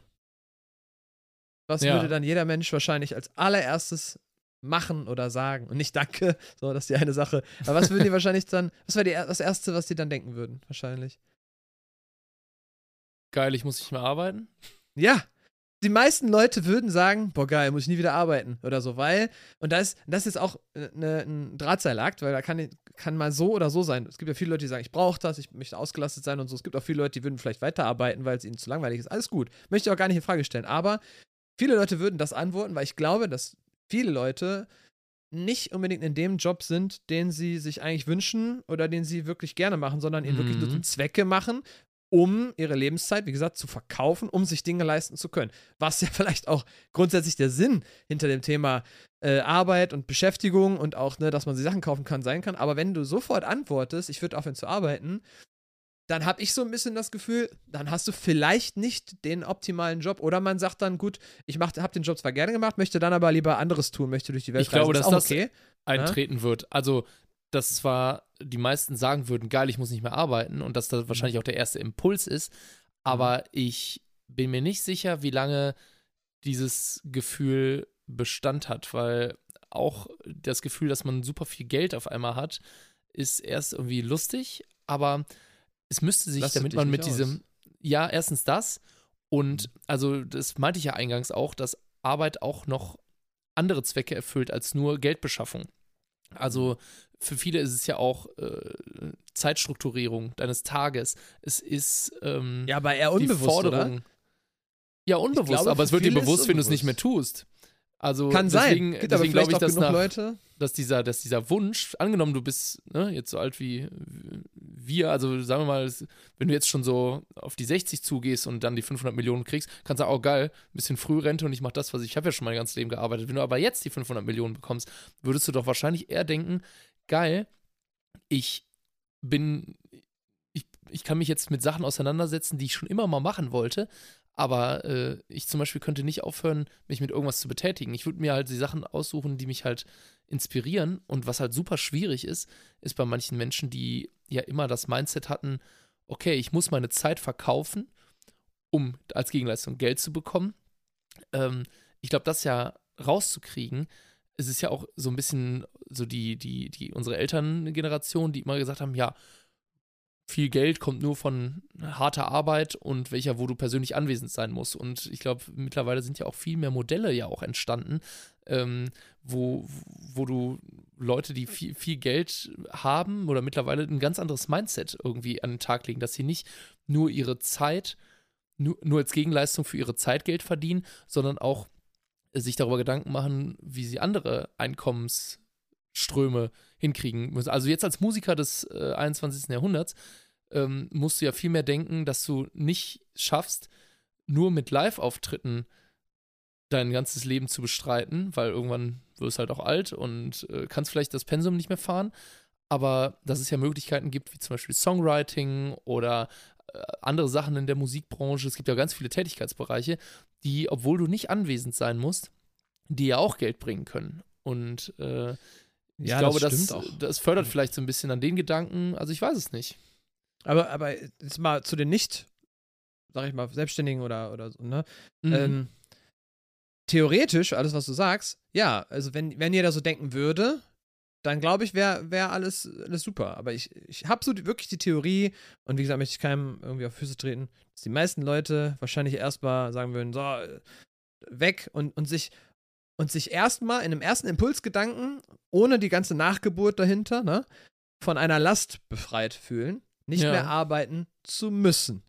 Was Ja. würde dann jeder Mensch wahrscheinlich als allererstes machen oder sagen? Und nicht danke, so, das ist die eine Sache. Aber was würden die wahrscheinlich dann, was wäre das Erste, was die dann denken würden? Wahrscheinlich. Geil, ich muss nicht mehr arbeiten. Ja. Die meisten Leute würden sagen, boah geil, muss ich nie wieder arbeiten oder so, weil, und das, das ist auch äh, ne, ein Drahtseilakt, weil da kann, kann mal so oder so sein. Es gibt ja viele Leute, die sagen, ich brauche das, ich möchte ausgelastet sein und so. Es gibt auch viele Leute, die würden vielleicht weiterarbeiten, weil es ihnen zu langweilig ist. Alles gut. Möchte ich auch gar nicht in Frage stellen. Aber viele Leute würden das antworten, weil ich glaube, dass viele Leute nicht unbedingt in dem Job sind, den sie sich eigentlich wünschen oder den sie wirklich gerne machen, sondern ihn wirklich nur Mhm. zum Zwecke machen, um ihre Lebenszeit, wie gesagt, zu verkaufen, um sich Dinge leisten zu können. Was ja vielleicht auch grundsätzlich der Sinn hinter dem Thema äh, Arbeit und Beschäftigung und auch, ne, dass man sich Sachen kaufen kann, sein kann. Aber wenn du sofort antwortest, ich würde aufhören zu arbeiten, dann habe ich so ein bisschen das Gefühl, dann hast du vielleicht nicht den optimalen Job. Oder man sagt dann, gut, ich habe den Job zwar gerne gemacht, möchte dann aber lieber anderes tun, möchte durch die Welt Ich glaube, reisen. Ist dass auch das- okay. eintreten wird. Also, dass zwar die meisten sagen würden, geil, ich muss nicht mehr arbeiten und dass das wahrscheinlich auch der erste Impuls ist, aber ich bin mir nicht sicher, wie lange dieses Gefühl Bestand hat, weil auch das Gefühl, dass man super viel Geld auf einmal hat, ist erst irgendwie lustig, aber es müsste sich, Lastet damit man mit diesem, ja, erstens das und also das meinte ich ja eingangs auch, dass Arbeit auch noch andere Zwecke erfüllt als nur Geldbeschaffung. Also für viele ist es ja auch äh, Zeitstrukturierung deines Tages. Es ist ähm, Ja, aber eher unbewusst, Forderung. oder? Ja, unbewusst, glaube, aber es wird dir bewusst, wenn du es nicht mehr tust. Also Kann deswegen, sein. Gibt deswegen glaube ich, dass, nach, Leute. dass, dieser, dass dieser Wunsch, angenommen, du bist ne, jetzt so alt wie wir, also sagen wir mal, wenn du jetzt schon so auf die 60 zugehst und dann die 500 Millionen kriegst, kannst du sagen, oh geil, ein bisschen Frührente und ich mache das, was ich, ich habe ja schon mein ganzes Leben gearbeitet. Wenn du aber jetzt die 500 Millionen bekommst, würdest du doch wahrscheinlich eher denken, geil, ich bin, ich, ich kann mich jetzt mit Sachen auseinandersetzen, die ich schon immer mal machen wollte, aber äh, ich zum Beispiel könnte nicht aufhören, mich mit irgendwas zu betätigen. Ich würde mir halt die Sachen aussuchen, die mich halt inspirieren. Und was halt super schwierig ist, ist bei manchen Menschen, die ja immer das Mindset hatten, okay, ich muss meine Zeit verkaufen, um als Gegenleistung Geld zu bekommen. Ähm, ich glaube, das ja rauszukriegen, es ist ja auch so ein bisschen so die, die, die, unsere Elterngeneration, die immer gesagt haben, ja, viel Geld kommt nur von harter Arbeit und welcher, wo du persönlich anwesend sein musst. Und ich glaube, mittlerweile sind ja auch viel mehr Modelle ja auch entstanden, ähm, wo, wo du Leute, die viel, viel Geld haben oder mittlerweile ein ganz anderes Mindset irgendwie an den Tag legen, dass sie nicht nur ihre Zeit, nur, nur als Gegenleistung für ihre Zeit Geld verdienen, sondern auch sich darüber Gedanken machen, wie sie andere Einkommensströme hinkriegen müssen. Also jetzt als Musiker des äh, 21. Jahrhunderts ähm, musst du ja viel mehr denken, dass du nicht schaffst, nur mit Live-Auftritten dein ganzes Leben zu bestreiten, weil irgendwann wirst du halt auch alt und äh, kannst vielleicht das Pensum nicht mehr fahren. Aber dass es ja Möglichkeiten gibt, wie zum Beispiel Songwriting oder äh, andere Sachen in der Musikbranche. Es gibt ja ganz viele Tätigkeitsbereiche, die, obwohl du nicht anwesend sein musst, die ja auch Geld bringen können. Und äh, ich Ja, glaube, das das, das fördert vielleicht so ein bisschen an den Gedanken. Also ich weiß es nicht. Aber, aber jetzt mal zu den nicht, sag ich mal, Selbstständigen oder, oder so, ne? Mhm. Ähm, theoretisch, alles, was du sagst, ja, also wenn, wenn jeder so denken würde, dann glaube ich, wäre wär alles, alles super. Aber ich, ich habe so die, wirklich die Theorie, und wie gesagt, möchte ich keinem irgendwie auf Füße treten, dass die meisten Leute wahrscheinlich erstmal sagen würden, so, weg und, und sich und sich erstmal in einem ersten Impulsgedanken, ohne die ganze Nachgeburt dahinter, ne, von einer Last befreit fühlen, nicht Ja. mehr arbeiten zu müssen.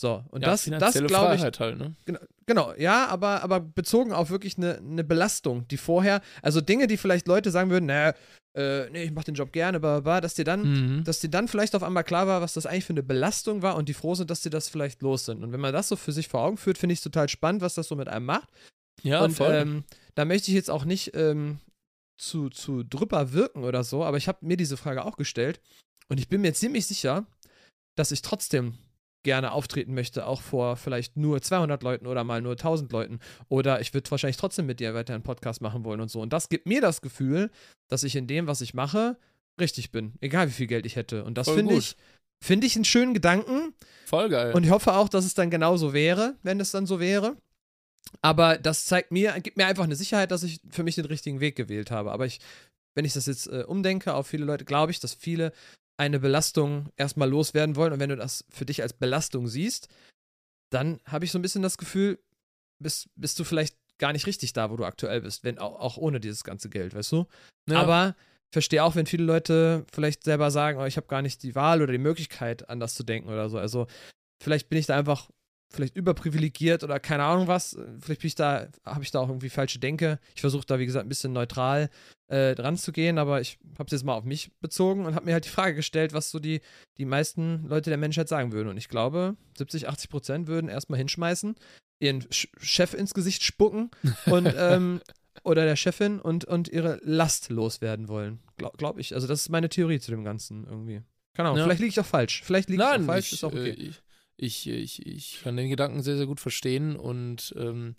So, und ja, das, das glaube ich, halt, ne? Genau, genau, ja, aber, aber bezogen auf wirklich eine, eine Belastung, die vorher, also Dinge, die vielleicht Leute sagen würden, naja, äh, nee, ich mach den Job gerne, bla, bla, bla, dass dir dann, Mhm. dass dir dann vielleicht auf einmal klar war, was das eigentlich für eine Belastung war und die froh sind, dass sie das vielleicht los sind. Und wenn man das so für sich vor Augen führt, finde ich es total spannend, was das so mit einem macht. Ja, und voll. ähm, da möchte ich jetzt auch nicht ähm, zu, zu drüber wirken oder so, aber ich habe mir diese Frage auch gestellt und ich bin mir ziemlich sicher, dass ich trotzdem gerne auftreten möchte, auch vor vielleicht nur 200 Leuten oder mal nur 1000 Leuten. Oder ich würde wahrscheinlich trotzdem mit dir weiter einen Podcast machen wollen und so. Und das gibt mir das Gefühl, dass ich in dem, was ich mache, richtig bin. Egal wie viel Geld ich hätte. Und das finde ich, finde ich einen schönen Gedanken. Voll geil. Und ich hoffe auch, dass es dann genauso wäre, wenn es dann so wäre. Aber das zeigt mir, gibt mir einfach eine Sicherheit, dass ich für mich den richtigen Weg gewählt habe. Aber ich, wenn ich das jetzt äh, umdenke auf viele Leute, glaube ich, dass viele eine Belastung erstmal loswerden wollen. Und wenn du das für dich als Belastung siehst, dann habe ich so ein bisschen das Gefühl, bist, bist du vielleicht gar nicht richtig da, wo du aktuell bist, wenn auch, auch ohne dieses ganze Geld, weißt du? ja. Aber ich verstehe auch, wenn viele Leute vielleicht selber sagen, oh, ich habe gar nicht die Wahl oder die Möglichkeit, anders zu denken oder so. Also vielleicht bin ich da einfach vielleicht überprivilegiert oder keine Ahnung was. Vielleicht bin ich da, habe ich da auch irgendwie falsche Denke. Ich versuche da, wie gesagt, ein bisschen neutral äh, dran zu gehen, aber ich habe es jetzt mal auf mich bezogen und habe mir halt die Frage gestellt, was so die, die meisten Leute der Menschheit sagen würden. Und ich glaube, 70, 80 Prozent würden erstmal hinschmeißen, ihren Sch Chef ins Gesicht spucken und ähm, oder der Chefin und, und ihre Last loswerden wollen. Glaube glaub ich. Also das ist meine Theorie zu dem Ganzen irgendwie. Keine Ahnung, Ja. vielleicht liege ich auch falsch. Vielleicht liege ich auch falsch, ich, ist auch äh, okay. ich, ich, ich, ich kann den Gedanken sehr, sehr gut verstehen und ähm,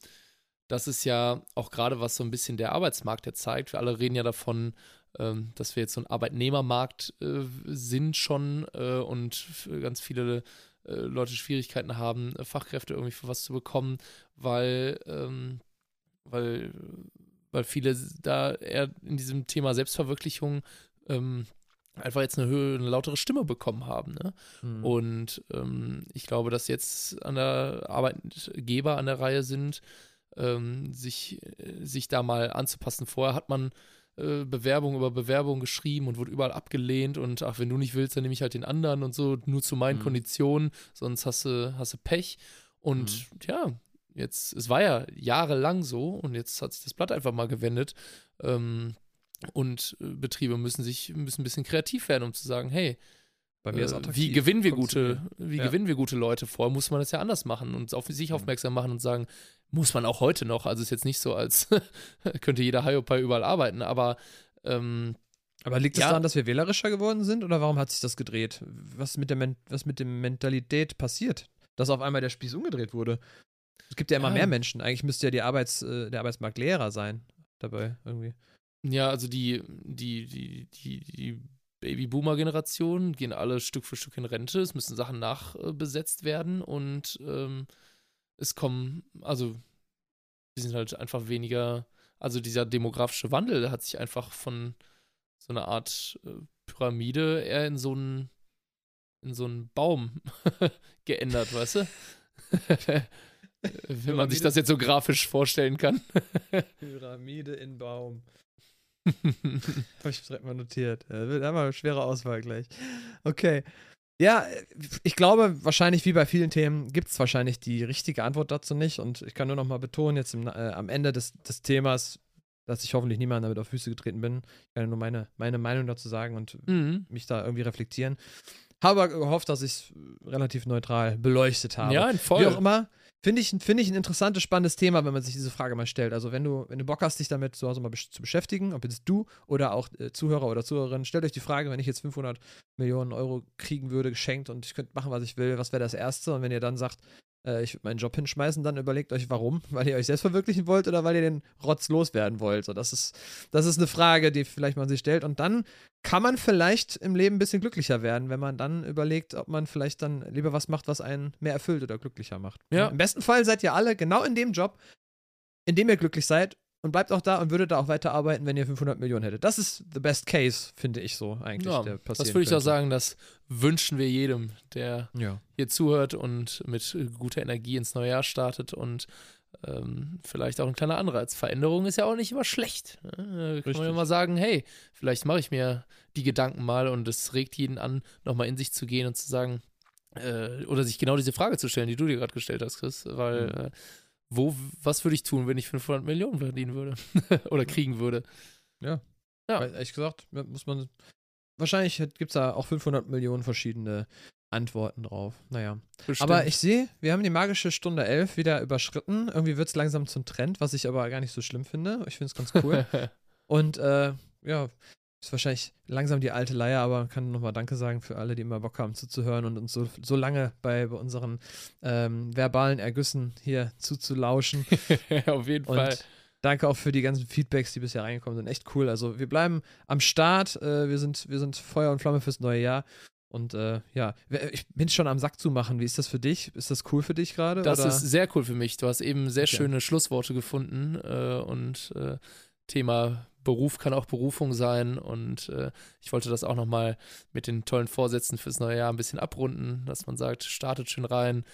das ist ja auch gerade, was so ein bisschen der Arbeitsmarkt ja zeigt. Wir alle reden ja davon, ähm, dass wir jetzt so ein Arbeitnehmermarkt äh, sind schon äh, und ganz viele äh, Leute Schwierigkeiten haben, äh, Fachkräfte irgendwie für was zu bekommen, weil, ähm, weil, weil viele da eher in diesem Thema Selbstverwirklichung ähm, einfach jetzt eine, höhere, eine lautere Stimme bekommen haben. Ne? Hm. Und ähm, ich glaube, dass jetzt an der Arbeitgeber an der Reihe sind, ähm, sich, äh, sich da mal anzupassen. Vorher hat man äh, Bewerbung über Bewerbung geschrieben und wurde überall abgelehnt und ach, wenn du nicht willst, dann nehme ich halt den anderen und so, nur zu meinen Mhm. Konditionen, sonst hast du, hast du Pech. Und ja, jetzt, es war ja jahrelang so und jetzt hat sich das Blatt einfach mal gewendet. Ähm, und äh, Betriebe müssen sich müssen ein bisschen kreativ werden, um zu sagen, hey, Bei mir ist äh, attraktiv. Wie gewinnen wir gute, wie Ja. gewinnen wir gute Leute? Vorher muss man das ja anders machen und auf sich Mhm. aufmerksam machen und sagen, muss man auch heute noch. Also ist jetzt nicht so, als könnte jeder Hiopai überall arbeiten, aber ähm, Aber liegt es Ja. daran, dass wir wählerischer geworden sind oder warum hat sich das gedreht? Was mit der, Men was mit der Mentalität passiert? Dass auf einmal der Spieß umgedreht wurde. Es gibt ja immer Ja. mehr Menschen. Eigentlich müsste ja die Arbeits, äh, der Arbeitsmarkt leerer sein dabei irgendwie. Ja, also die, die, die, die, die Babyboomer-Generation gehen alle Stück für Stück in Rente. Es müssen Sachen nachbesetzt werden und ähm, es kommen, also die sind halt einfach weniger, also dieser demografische Wandel hat sich einfach von so einer Art äh, Pyramide eher in so einen in so einen Baum geändert, weißt du? Wenn man sich das jetzt so grafisch vorstellen kann. Pyramide in Baum. Habe ich direkt mal notiert. Äh, wird einmal eine schwere Auswahl gleich. Okay. Ja, ich glaube, wahrscheinlich wie bei vielen Themen gibt es wahrscheinlich die richtige Antwort dazu nicht. Und ich kann nur noch mal betonen, jetzt im, äh, am Ende des, des Themas, dass ich hoffentlich niemandem damit auf Füße getreten bin. Ich kann nur meine, meine Meinung dazu sagen und Mhm. mich da irgendwie reflektieren. Habe aber gehofft, dass ich es relativ neutral beleuchtet habe. Ja, voll. Wie auch immer, finde ich, find ich ein interessantes, spannendes Thema, wenn man sich diese Frage mal stellt. Also wenn du, wenn du Bock hast, dich damit zu Hause mal zu beschäftigen, ob jetzt du oder auch äh, Zuhörer oder Zuhörerinnen, stellt euch die Frage, wenn ich jetzt 500 Millionen Euro kriegen würde, geschenkt und ich könnte machen, was ich will, was wäre das Erste? Und wenn ihr dann sagt, äh, ich würde meinen Job hinschmeißen, dann überlegt euch, warum? Weil ihr euch selbst verwirklichen wollt oder weil ihr den Rotz loswerden wollt? So, das, ist, das ist eine Frage, die vielleicht man sich stellt. Und dann kann man vielleicht im Leben ein bisschen glücklicher werden, wenn man dann überlegt, ob man vielleicht dann lieber was macht, was einen mehr erfüllt oder glücklicher macht. Ja. Im besten Fall seid ihr alle genau in dem Job, in dem ihr glücklich seid und bleibt auch da und würdet da auch weiterarbeiten, wenn ihr 500 Millionen hättet. Das ist the best case, finde ich so eigentlich, Ja, das würde ich auch sagen, das wünschen wir jedem, der Ja. hier zuhört und mit äh, guter Energie ins neue Jahr startet und ähm, vielleicht auch ein kleiner Anreiz. Veränderung ist ja auch nicht immer schlecht. Ne? Da kann Richtig. man ja mal sagen, hey, vielleicht mache ich mir die Gedanken mal und es regt jeden an, nochmal in sich zu gehen und zu sagen, äh, oder sich genau diese Frage zu stellen, die du dir gerade gestellt hast, Chris, weil Mhm. äh, wo, was würde ich tun, wenn ich 500 Millionen verdienen würde oder kriegen würde? Ja. Weil, ehrlich gesagt, ja, muss man. Wahrscheinlich gibt es da auch 500 Millionen verschiedene Antworten drauf. Naja. Bestimmt. Aber ich sehe, wir haben die magische Stunde 11 wieder überschritten. Irgendwie wird es langsam zum Trend, was ich aber gar nicht so schlimm finde. Ich finde es ganz cool. Und äh, ja, ist wahrscheinlich langsam die alte Leier, aber kann nochmal Danke sagen für alle, die immer Bock haben zuzuhören und uns so, so lange bei, bei unseren ähm, verbalen Ergüssen hier zuzulauschen. Auf jeden Fall. Und danke auch für die ganzen Feedbacks, die bisher reingekommen sind. Echt cool. Also wir bleiben am Start. Äh, wir, sind, wir sind Feuer und Flamme fürs neue Jahr. Und äh, ja, ich bin schon am Sack zu machen. Wie ist das für dich? Ist das cool für dich gerade? Das oder? ist sehr cool für mich. Du hast eben sehr Okay. schöne Schlussworte gefunden äh, und äh, Thema Beruf kann auch Berufung sein und äh, ich wollte das auch nochmal mit den tollen Vorsätzen fürs neue Jahr ein bisschen abrunden, dass man sagt, startet schön rein,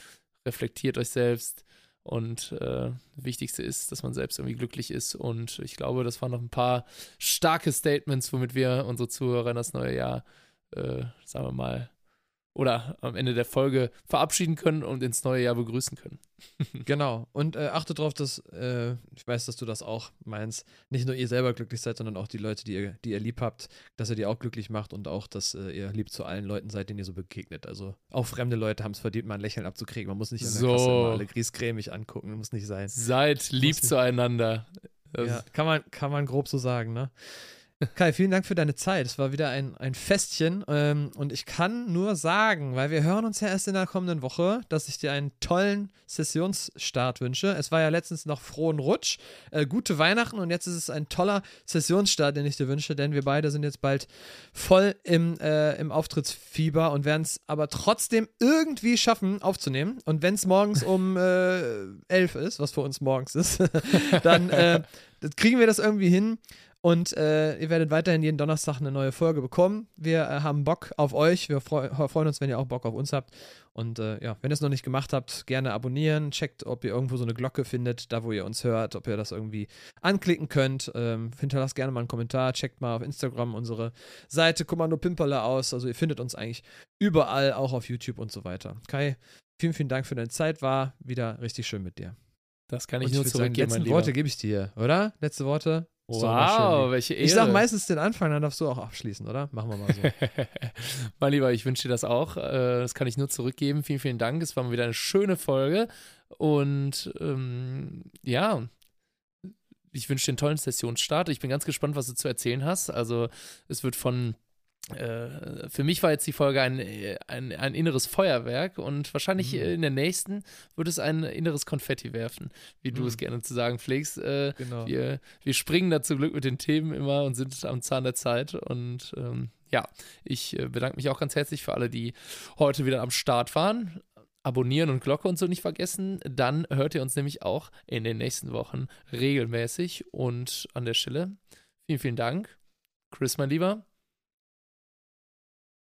reflektiert euch selbst und äh, Wichtigste ist, dass man selbst irgendwie glücklich ist und ich glaube, das waren noch ein paar starke Statements, womit wir unsere Zuhörer in das neue Jahr, äh, sagen wir mal, oder am Ende der Folge verabschieden können und ins neue Jahr begrüßen können. Genau. Und äh, achte darauf, dass, äh, ich weiß, dass du das auch meinst, nicht nur ihr selber glücklich seid, sondern auch die Leute, die ihr, die ihr lieb habt, dass ihr die auch glücklich macht und auch, dass äh, ihr lieb zu allen Leuten seid, denen ihr so begegnet. Also auch fremde Leute haben es verdient, mal ein Lächeln abzukriegen. Man muss nicht an der So. Kasse immer alle griesgrämig angucken, muss nicht sein. Seid lieb zueinander. Ja, kann man, kann man grob so sagen, ne? Kai, vielen Dank für deine Zeit. Es war wieder ein, ein Festchen. Ähm, und ich kann nur sagen, weil wir hören uns ja erst in der kommenden Woche, dass ich dir einen tollen Sessionsstart wünsche. Es war ja letztens noch frohen Rutsch, äh, gute Weihnachten und jetzt ist es ein toller Sessionsstart, den ich dir wünsche, denn wir beide sind jetzt bald voll im, äh, im Auftrittsfieber und werden es aber trotzdem irgendwie schaffen aufzunehmen. Und wenn es morgens um äh, elf ist, was für uns morgens ist, dann äh, kriegen wir das irgendwie hin. Und äh, ihr werdet weiterhin jeden Donnerstag eine neue Folge bekommen. Wir äh, haben Bock auf euch. Wir freu freuen uns, wenn ihr auch Bock auf uns habt. Und äh, ja, wenn ihr es noch nicht gemacht habt, gerne abonnieren. Checkt, ob ihr irgendwo so eine Glocke findet, da wo ihr uns hört, ob ihr das irgendwie anklicken könnt. Ähm, hinterlasst gerne mal einen Kommentar. Checkt mal auf Instagram unsere Seite Kommando Pimperle aus. Also ihr findet uns eigentlich überall, auch auf YouTube und so weiter. Kai, vielen, vielen Dank für deine Zeit. War wieder richtig schön mit dir. das kann Und ich nur zurückgeben, Lieber. Worte gebe ich dir, oder? Letzte Worte? Wow, welche Ehre. Ich sag meistens den Anfang, dann darfst du auch abschließen, oder? Machen wir mal so. mein Lieber, ich wünsche dir das auch. Äh, Das kann ich nur zurückgeben. Vielen, vielen Dank. Es war mal wieder eine schöne Folge. Und ähm, ja, ich wünsche dir einen tollen Sessionsstart. Ich bin ganz gespannt, was du zu erzählen hast. Also, es wird von. Äh, für mich war jetzt die Folge ein, ein, ein inneres Feuerwerk und wahrscheinlich Mhm. in der nächsten wird es ein inneres Konfetti werfen, wie du Mhm. es gerne zu sagen pflegst. Äh, genau. wir, wir springen da zum Glück mit den Themen immer und sind am Zahn der Zeit. Und ähm, ja, ich äh, bedanke mich auch ganz herzlich für alle, die heute wieder am Start waren. Abonnieren und Glocke und so nicht vergessen. Dann hört ihr uns nämlich auch in den nächsten Wochen regelmäßig. Und an der Stelle vielen, vielen Dank. Chris, mein Lieber.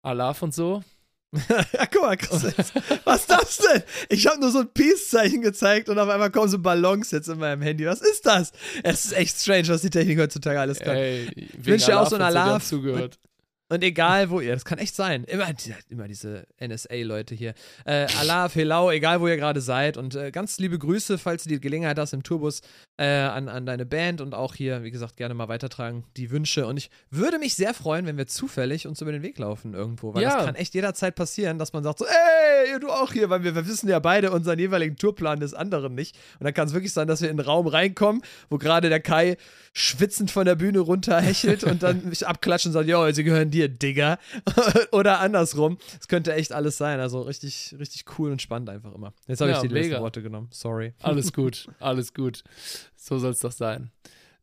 Alaf und so. ja, guck mal, Chris, jetzt- was ist das denn? Ich habe nur so ein Peace-Zeichen gezeigt und auf einmal kommen so Ballons jetzt in meinem Handy. Was ist das? Es ist echt strange, was die Technik heutzutage alles kann. Ey, wünsche dir auch so einen und Und egal wo ihr, das kann echt sein. Immer, immer diese NSA-Leute hier. Äh, Allah, Felau, egal wo ihr gerade seid. Und äh, ganz liebe Grüße, falls du die Gelegenheit hast im Tourbus, äh, an, an deine Band und auch hier, wie gesagt, gerne mal weitertragen, die Wünsche. Und ich würde mich sehr freuen, wenn wir zufällig uns über den Weg laufen irgendwo. Weil Ja. das kann echt jederzeit passieren, dass man sagt so, ey, du auch hier, weil wir, wir wissen ja beide unseren jeweiligen Tourplan des anderen nicht. Und dann kann es wirklich sein, dass wir in einen Raum reinkommen, wo gerade der Kai schwitzend von der Bühne runterhechelt und dann mich abklatscht und sagt, jo, sie gehören dir, Digga. Oder andersrum. Es könnte echt alles sein. Also richtig, richtig cool und spannend einfach immer. Jetzt habe Ja, ich die mega. letzten Worte genommen. Sorry. Alles gut, alles gut. So soll es doch sein.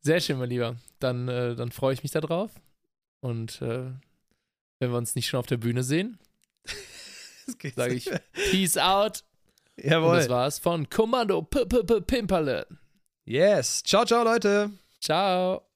Sehr schön, mein Lieber. Dann, äh, dann freue ich mich darauf. Und äh, wenn wir uns nicht schon auf der Bühne sehen, sage ich Peace out. Und Jawohl. das war's von Kommando P -P -P Pimperle. Yes. Ciao, ciao, Leute. Ciao.